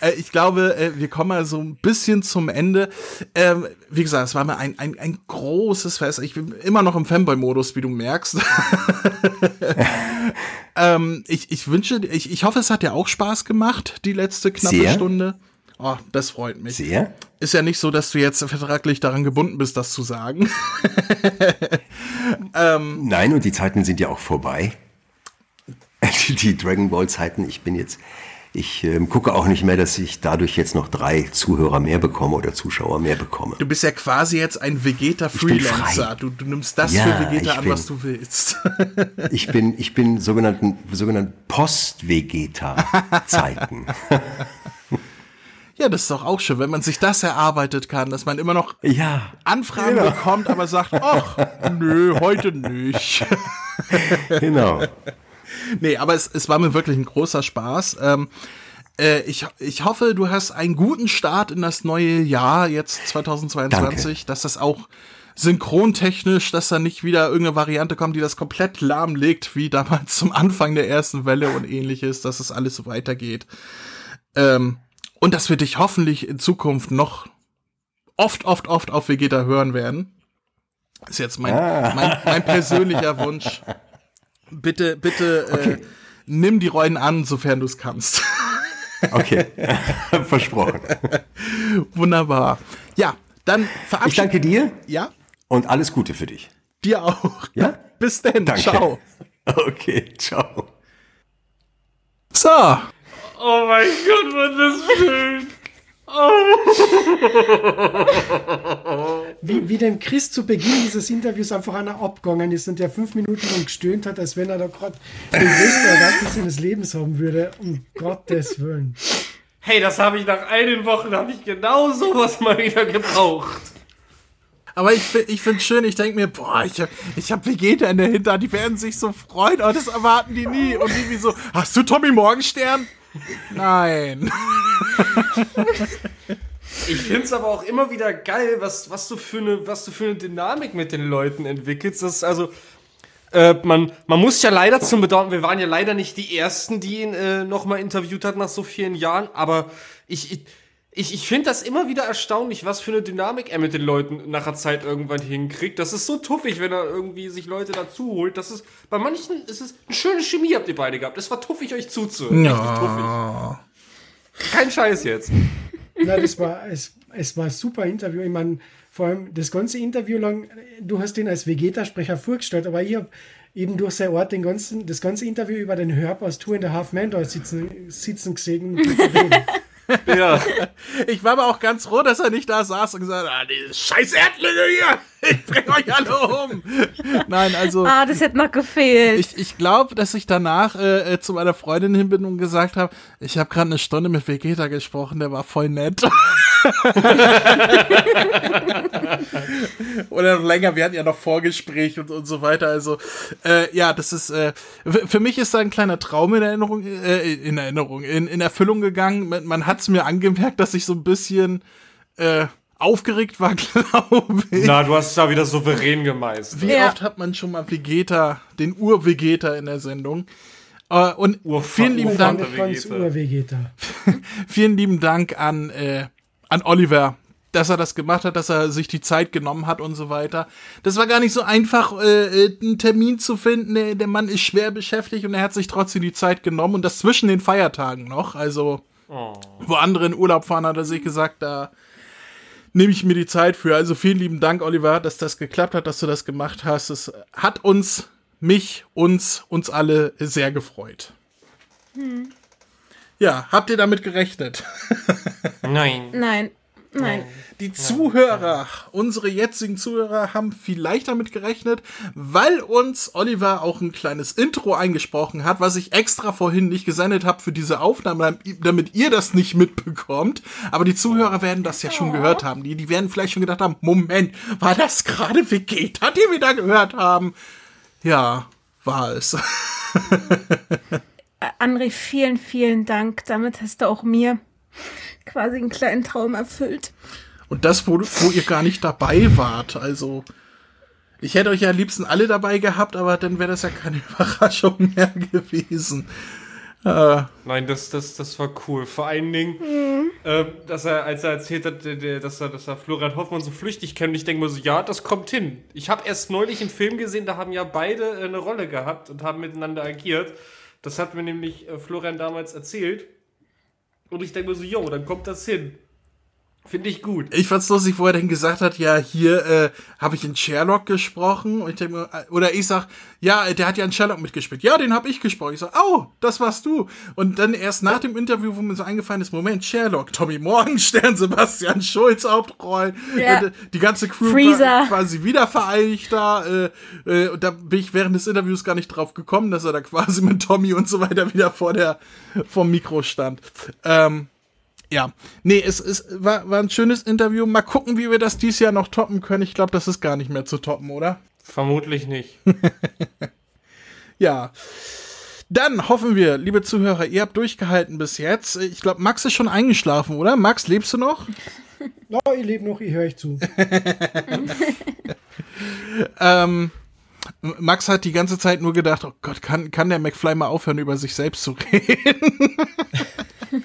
äh, ich glaube, äh, wir kommen mal so ein bisschen zum Ende. Ähm, wie gesagt, es war mir ein, ein, ein großes Fest. Ich bin immer noch im Fanboy-Modus, wie du merkst. ähm, ich, ich wünsche, ich, ich hoffe, es hat dir auch Spaß gemacht, die letzte knappe Sehr. Stunde. Oh, das freut mich. Sehr. Ist ja nicht so, dass du jetzt vertraglich daran gebunden bist, das zu sagen. Nein, und die Zeiten sind ja auch vorbei. Die, Dragon Ball Zeiten, ich bin jetzt, ich ähm, gucke auch nicht mehr, dass ich dadurch jetzt noch drei Zuhörer mehr bekomme oder Zuschauer mehr bekomme. Du bist ja quasi jetzt ein Vegeta-Freelancer. Du, du nimmst das Ja, für Vegeta an, bin- was du willst. Ich bin, ich bin sogenannten, sogenannten Post-Vegeta-Zeiten. Ja, das ist doch auch schön, wenn man sich das erarbeitet kann, dass man immer noch ja, Anfragen Genau. bekommt, aber sagt, ach, nö, heute nicht. genau. Nee, aber es, es war mir wirklich ein großer Spaß. Ähm, äh, ich, ich hoffe, du hast einen guten Start in das neue Jahr, jetzt 2022, dass das auch synchrontechnisch, dass da nicht wieder irgendeine Variante kommt, die das komplett lahmlegt, wie damals zum Anfang der ersten Welle und ähnliches, dass es alles so weitergeht. Ähm, und dass wir dich hoffentlich in Zukunft noch oft, oft, oft auf Vegeta hören werden. Ist jetzt mein, mein, mein persönlicher Wunsch. Bitte, bitte äh, nimm die Rollen an, sofern du es kannst. Okay, versprochen. Wunderbar. Ja, dann Ich verabschiede danke dir Ja, und alles Gute für dich. dir auch. Ja? Bis denn. Danke. Ciao. Okay, ciao. So. Oh mein Gott, war das schön. Wie, wie dem Chris zu Beginn dieses Interviews einfach einer abgegangen ist und der fünf Minuten lang gestöhnt hat, als wenn er da gerade den größten Ereignis seines Lebens haben würde. Um Gottes Willen. Hey, das habe ich nach einigen Wochen, habe ich genau sowas mal wieder gebraucht. Aber ich, ich finde schön, ich denke mir, boah, ich habe ich hab Vegeta in der Hinterhand, die werden sich so freuen, aber das erwarten die nie. Und die wie so, hast du Tommy Morgenstern? Nein. Ich find's aber auch immer wieder geil, was, was, du für eine, was du für eine Dynamik mit den Leuten entwickelst. Das ist also, äh, man, man muss ja leider zum Bedauern, wir waren ja leider nicht die Ersten, die ihn äh, nochmal interviewt hat nach so vielen Jahren, aber ich, ich, ich, ich finde das immer wieder erstaunlich, was für eine Dynamik er mit den Leuten nach der Zeit irgendwann hinkriegt. Das ist so tuffig, wenn er irgendwie sich Leute dazu holt. Das ist, bei manchen ist es eine schöne Chemie habt ihr beide gehabt. Es war tuffig, euch zuzuhören. Richtig tuffig. Kein Scheiß jetzt. Na, das war, es, es war ein super Interview. Ich meine, vor allem das ganze Interview lang, du hast ihn als Vegeta-Sprecher vorgestellt, aber ich habe eben durch sein Ort den ganzen, das ganze Interview über den Hörb aus Two and a Half Men da sitzen, sitzen gesehen. Ja. Ich war aber auch ganz froh, dass er nicht da saß und gesagt hat, ah, diese scheiß Erdlinge hier, ich bring euch alle um. Nein, also Ah, das hätte noch gefehlt. ich, ich glaube, dass ich danach äh, äh, zu meiner Freundin hin bin und gesagt habe, ich habe gerade eine Stunde mit Vegeta gesprochen, der war voll nett. Oder noch länger, wir hatten ja noch Vorgespräch und, und so weiter. Also, äh, ja, das ist, äh, für mich ist da ein kleiner Traum in Erinnerung, äh, in Erinnerung, in, in Erfüllung gegangen. Man, man hat es mir angemerkt, dass ich so ein bisschen äh, aufgeregt war, glaube ich. Na, du hast es da wieder souverän gemeistert. Wie Ja. oft hat man schon mal Vegeta, den Ur-Vegeta in der Sendung? Äh, und Urfa- vielen lieben Dank, vielen lieben Dank an, äh, an Oliver, dass er das gemacht hat, dass er sich die Zeit genommen hat und so weiter. Das war gar nicht so einfach, äh, äh, einen Termin zu finden. Der, der Mann ist schwer beschäftigt und er hat sich trotzdem die Zeit genommen und das zwischen den Feiertagen noch. Also, wo andere in Urlaub fahren, hat er sich gesagt, da nehme ich mir die Zeit für. Also vielen lieben Dank, Oliver, dass das geklappt hat, dass du das gemacht hast. Es hat uns, mich, uns, uns alle sehr gefreut. Ja, habt ihr damit gerechnet? Nein. Nein. Nein. Die Zuhörer, unsere jetzigen Zuhörer, haben vielleicht damit gerechnet, weil uns Oliver auch ein kleines Intro eingesprochen hat, was ich extra vorhin nicht gesendet habe für diese Aufnahme, damit ihr das nicht mitbekommt. Aber die Zuhörer werden das ja schon gehört haben. Die, die werden vielleicht schon gedacht haben, Moment, war das gerade Vegeta, die wir da gehört haben? Ja, war es. André, vielen, vielen Dank. Damit hast du auch mir quasi einen kleinen Traum erfüllt. Und das, wo, wo ihr gar nicht dabei wart. Also, ich hätte euch ja am liebsten alle dabei gehabt, aber dann wäre das ja keine Überraschung mehr gewesen. Äh, Nein, das, das, das war cool. Vor allen Dingen, äh, dass er, als er erzählt hat, der- der- dass er, dass er Florian Hoffmann so flüchtig kennt, und ich denke mir so, ja, das kommt hin. Ich habe erst neulich einen Film gesehen, da haben ja beide äh, eine Rolle gehabt und haben miteinander agiert. Das hat mir nämlich äh, Florian damals erzählt. Und ich denke mir so, jo, dann kommt das hin. Finde ich gut. ich fand's lustig, wo er dann gesagt hat, ja, hier äh, habe ich in Sherlock gesprochen. Und ich denke mir, äh, oder ich sag, ja, der hat ja in Sherlock mitgespielt. Ja, den habe ich gesprochen. Ich sag, oh, das warst du. Und dann erst nach dem Interview, wo mir so eingefallen ist, Moment, Sherlock, Tommy Morgenstern, Sebastian Schulz Hauptrollen, Ja. und, äh, die ganze Crew Freezer. war quasi wieder vereinigt da. Äh, äh, und da bin ich während des Interviews gar nicht drauf gekommen, dass er da quasi mit Tommy und so weiter wieder vor der vom Mikro stand. Ähm, ja, nee, es, es war, war ein schönes Interview. Mal gucken, wie wir das dieses Jahr noch toppen können. Ich glaube, das ist gar nicht mehr zu toppen, oder? Vermutlich nicht. Ja. Dann hoffen wir, liebe Zuhörer, ihr habt durchgehalten bis jetzt. Ich glaube, Max ist schon eingeschlafen, oder? Max, lebst du noch? Oh, ihr lebt noch, ich höre euch zu. Ähm, Max hat die ganze Zeit nur gedacht, oh Gott, kann, kann der McFly mal aufhören, über sich selbst zu reden?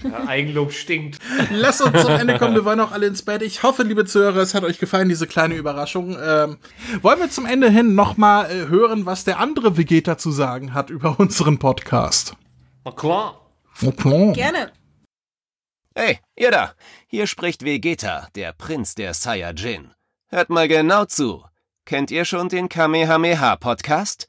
Ja, Eigenlob stinkt. Lass uns zum Ende kommen, wir wollen auch alle ins Bett. Ich hoffe, liebe Zuhörer, es hat euch gefallen, diese kleine Überraschung. Ähm, wollen wir zum Ende hin nochmal äh, hören, was der andere Vegeta zu sagen hat über unseren Podcast? Na klar. Okay. Gerne. Hey, ihr da! Hier spricht Vegeta, der Prinz der Saiyajin. Hört mal genau zu. Kennt ihr schon den Kamehameha-Podcast?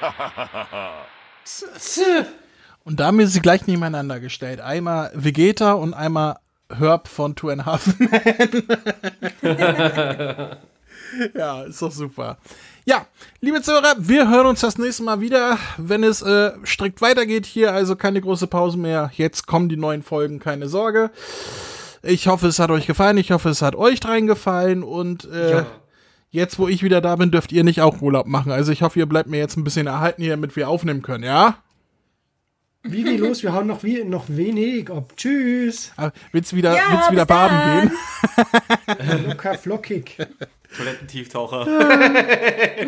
Und da haben wir sie gleich nebeneinander gestellt. Einmal Vegeta und einmal Herb von Two and a Half Men. ja, ist doch super. Ja, liebe Zuhörer, wir hören uns das nächste Mal wieder, wenn es äh, strikt weitergeht hier. Also keine große Pause mehr. Jetzt kommen die neuen Folgen, keine Sorge. Ich hoffe, es hat euch gefallen. Ich hoffe, es hat euch dreien gefallen. Und äh, Ja. Jetzt, wo ich wieder da bin, dürft ihr nicht auch Urlaub machen. Also ich hoffe, ihr bleibt mir jetzt ein bisschen erhalten hier, damit wir aufnehmen können, ja? Wie wie los? Wir hauen noch, wie, noch wenig ab. Tschüss. Ah, Willst wieder, Ja, willst wieder baden gehen? Locker flockig. Toilettentieftaucher.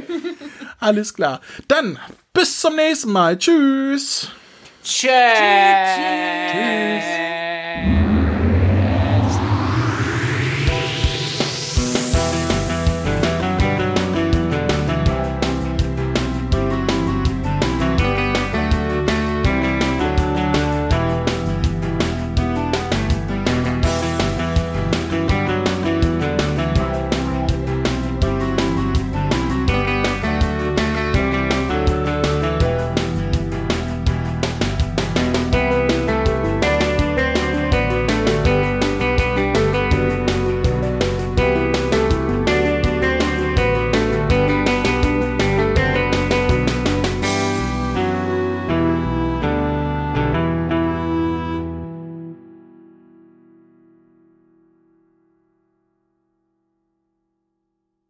Alles klar. Dann bis zum nächsten Mal. Tschüss. Tschüss. Tschüss.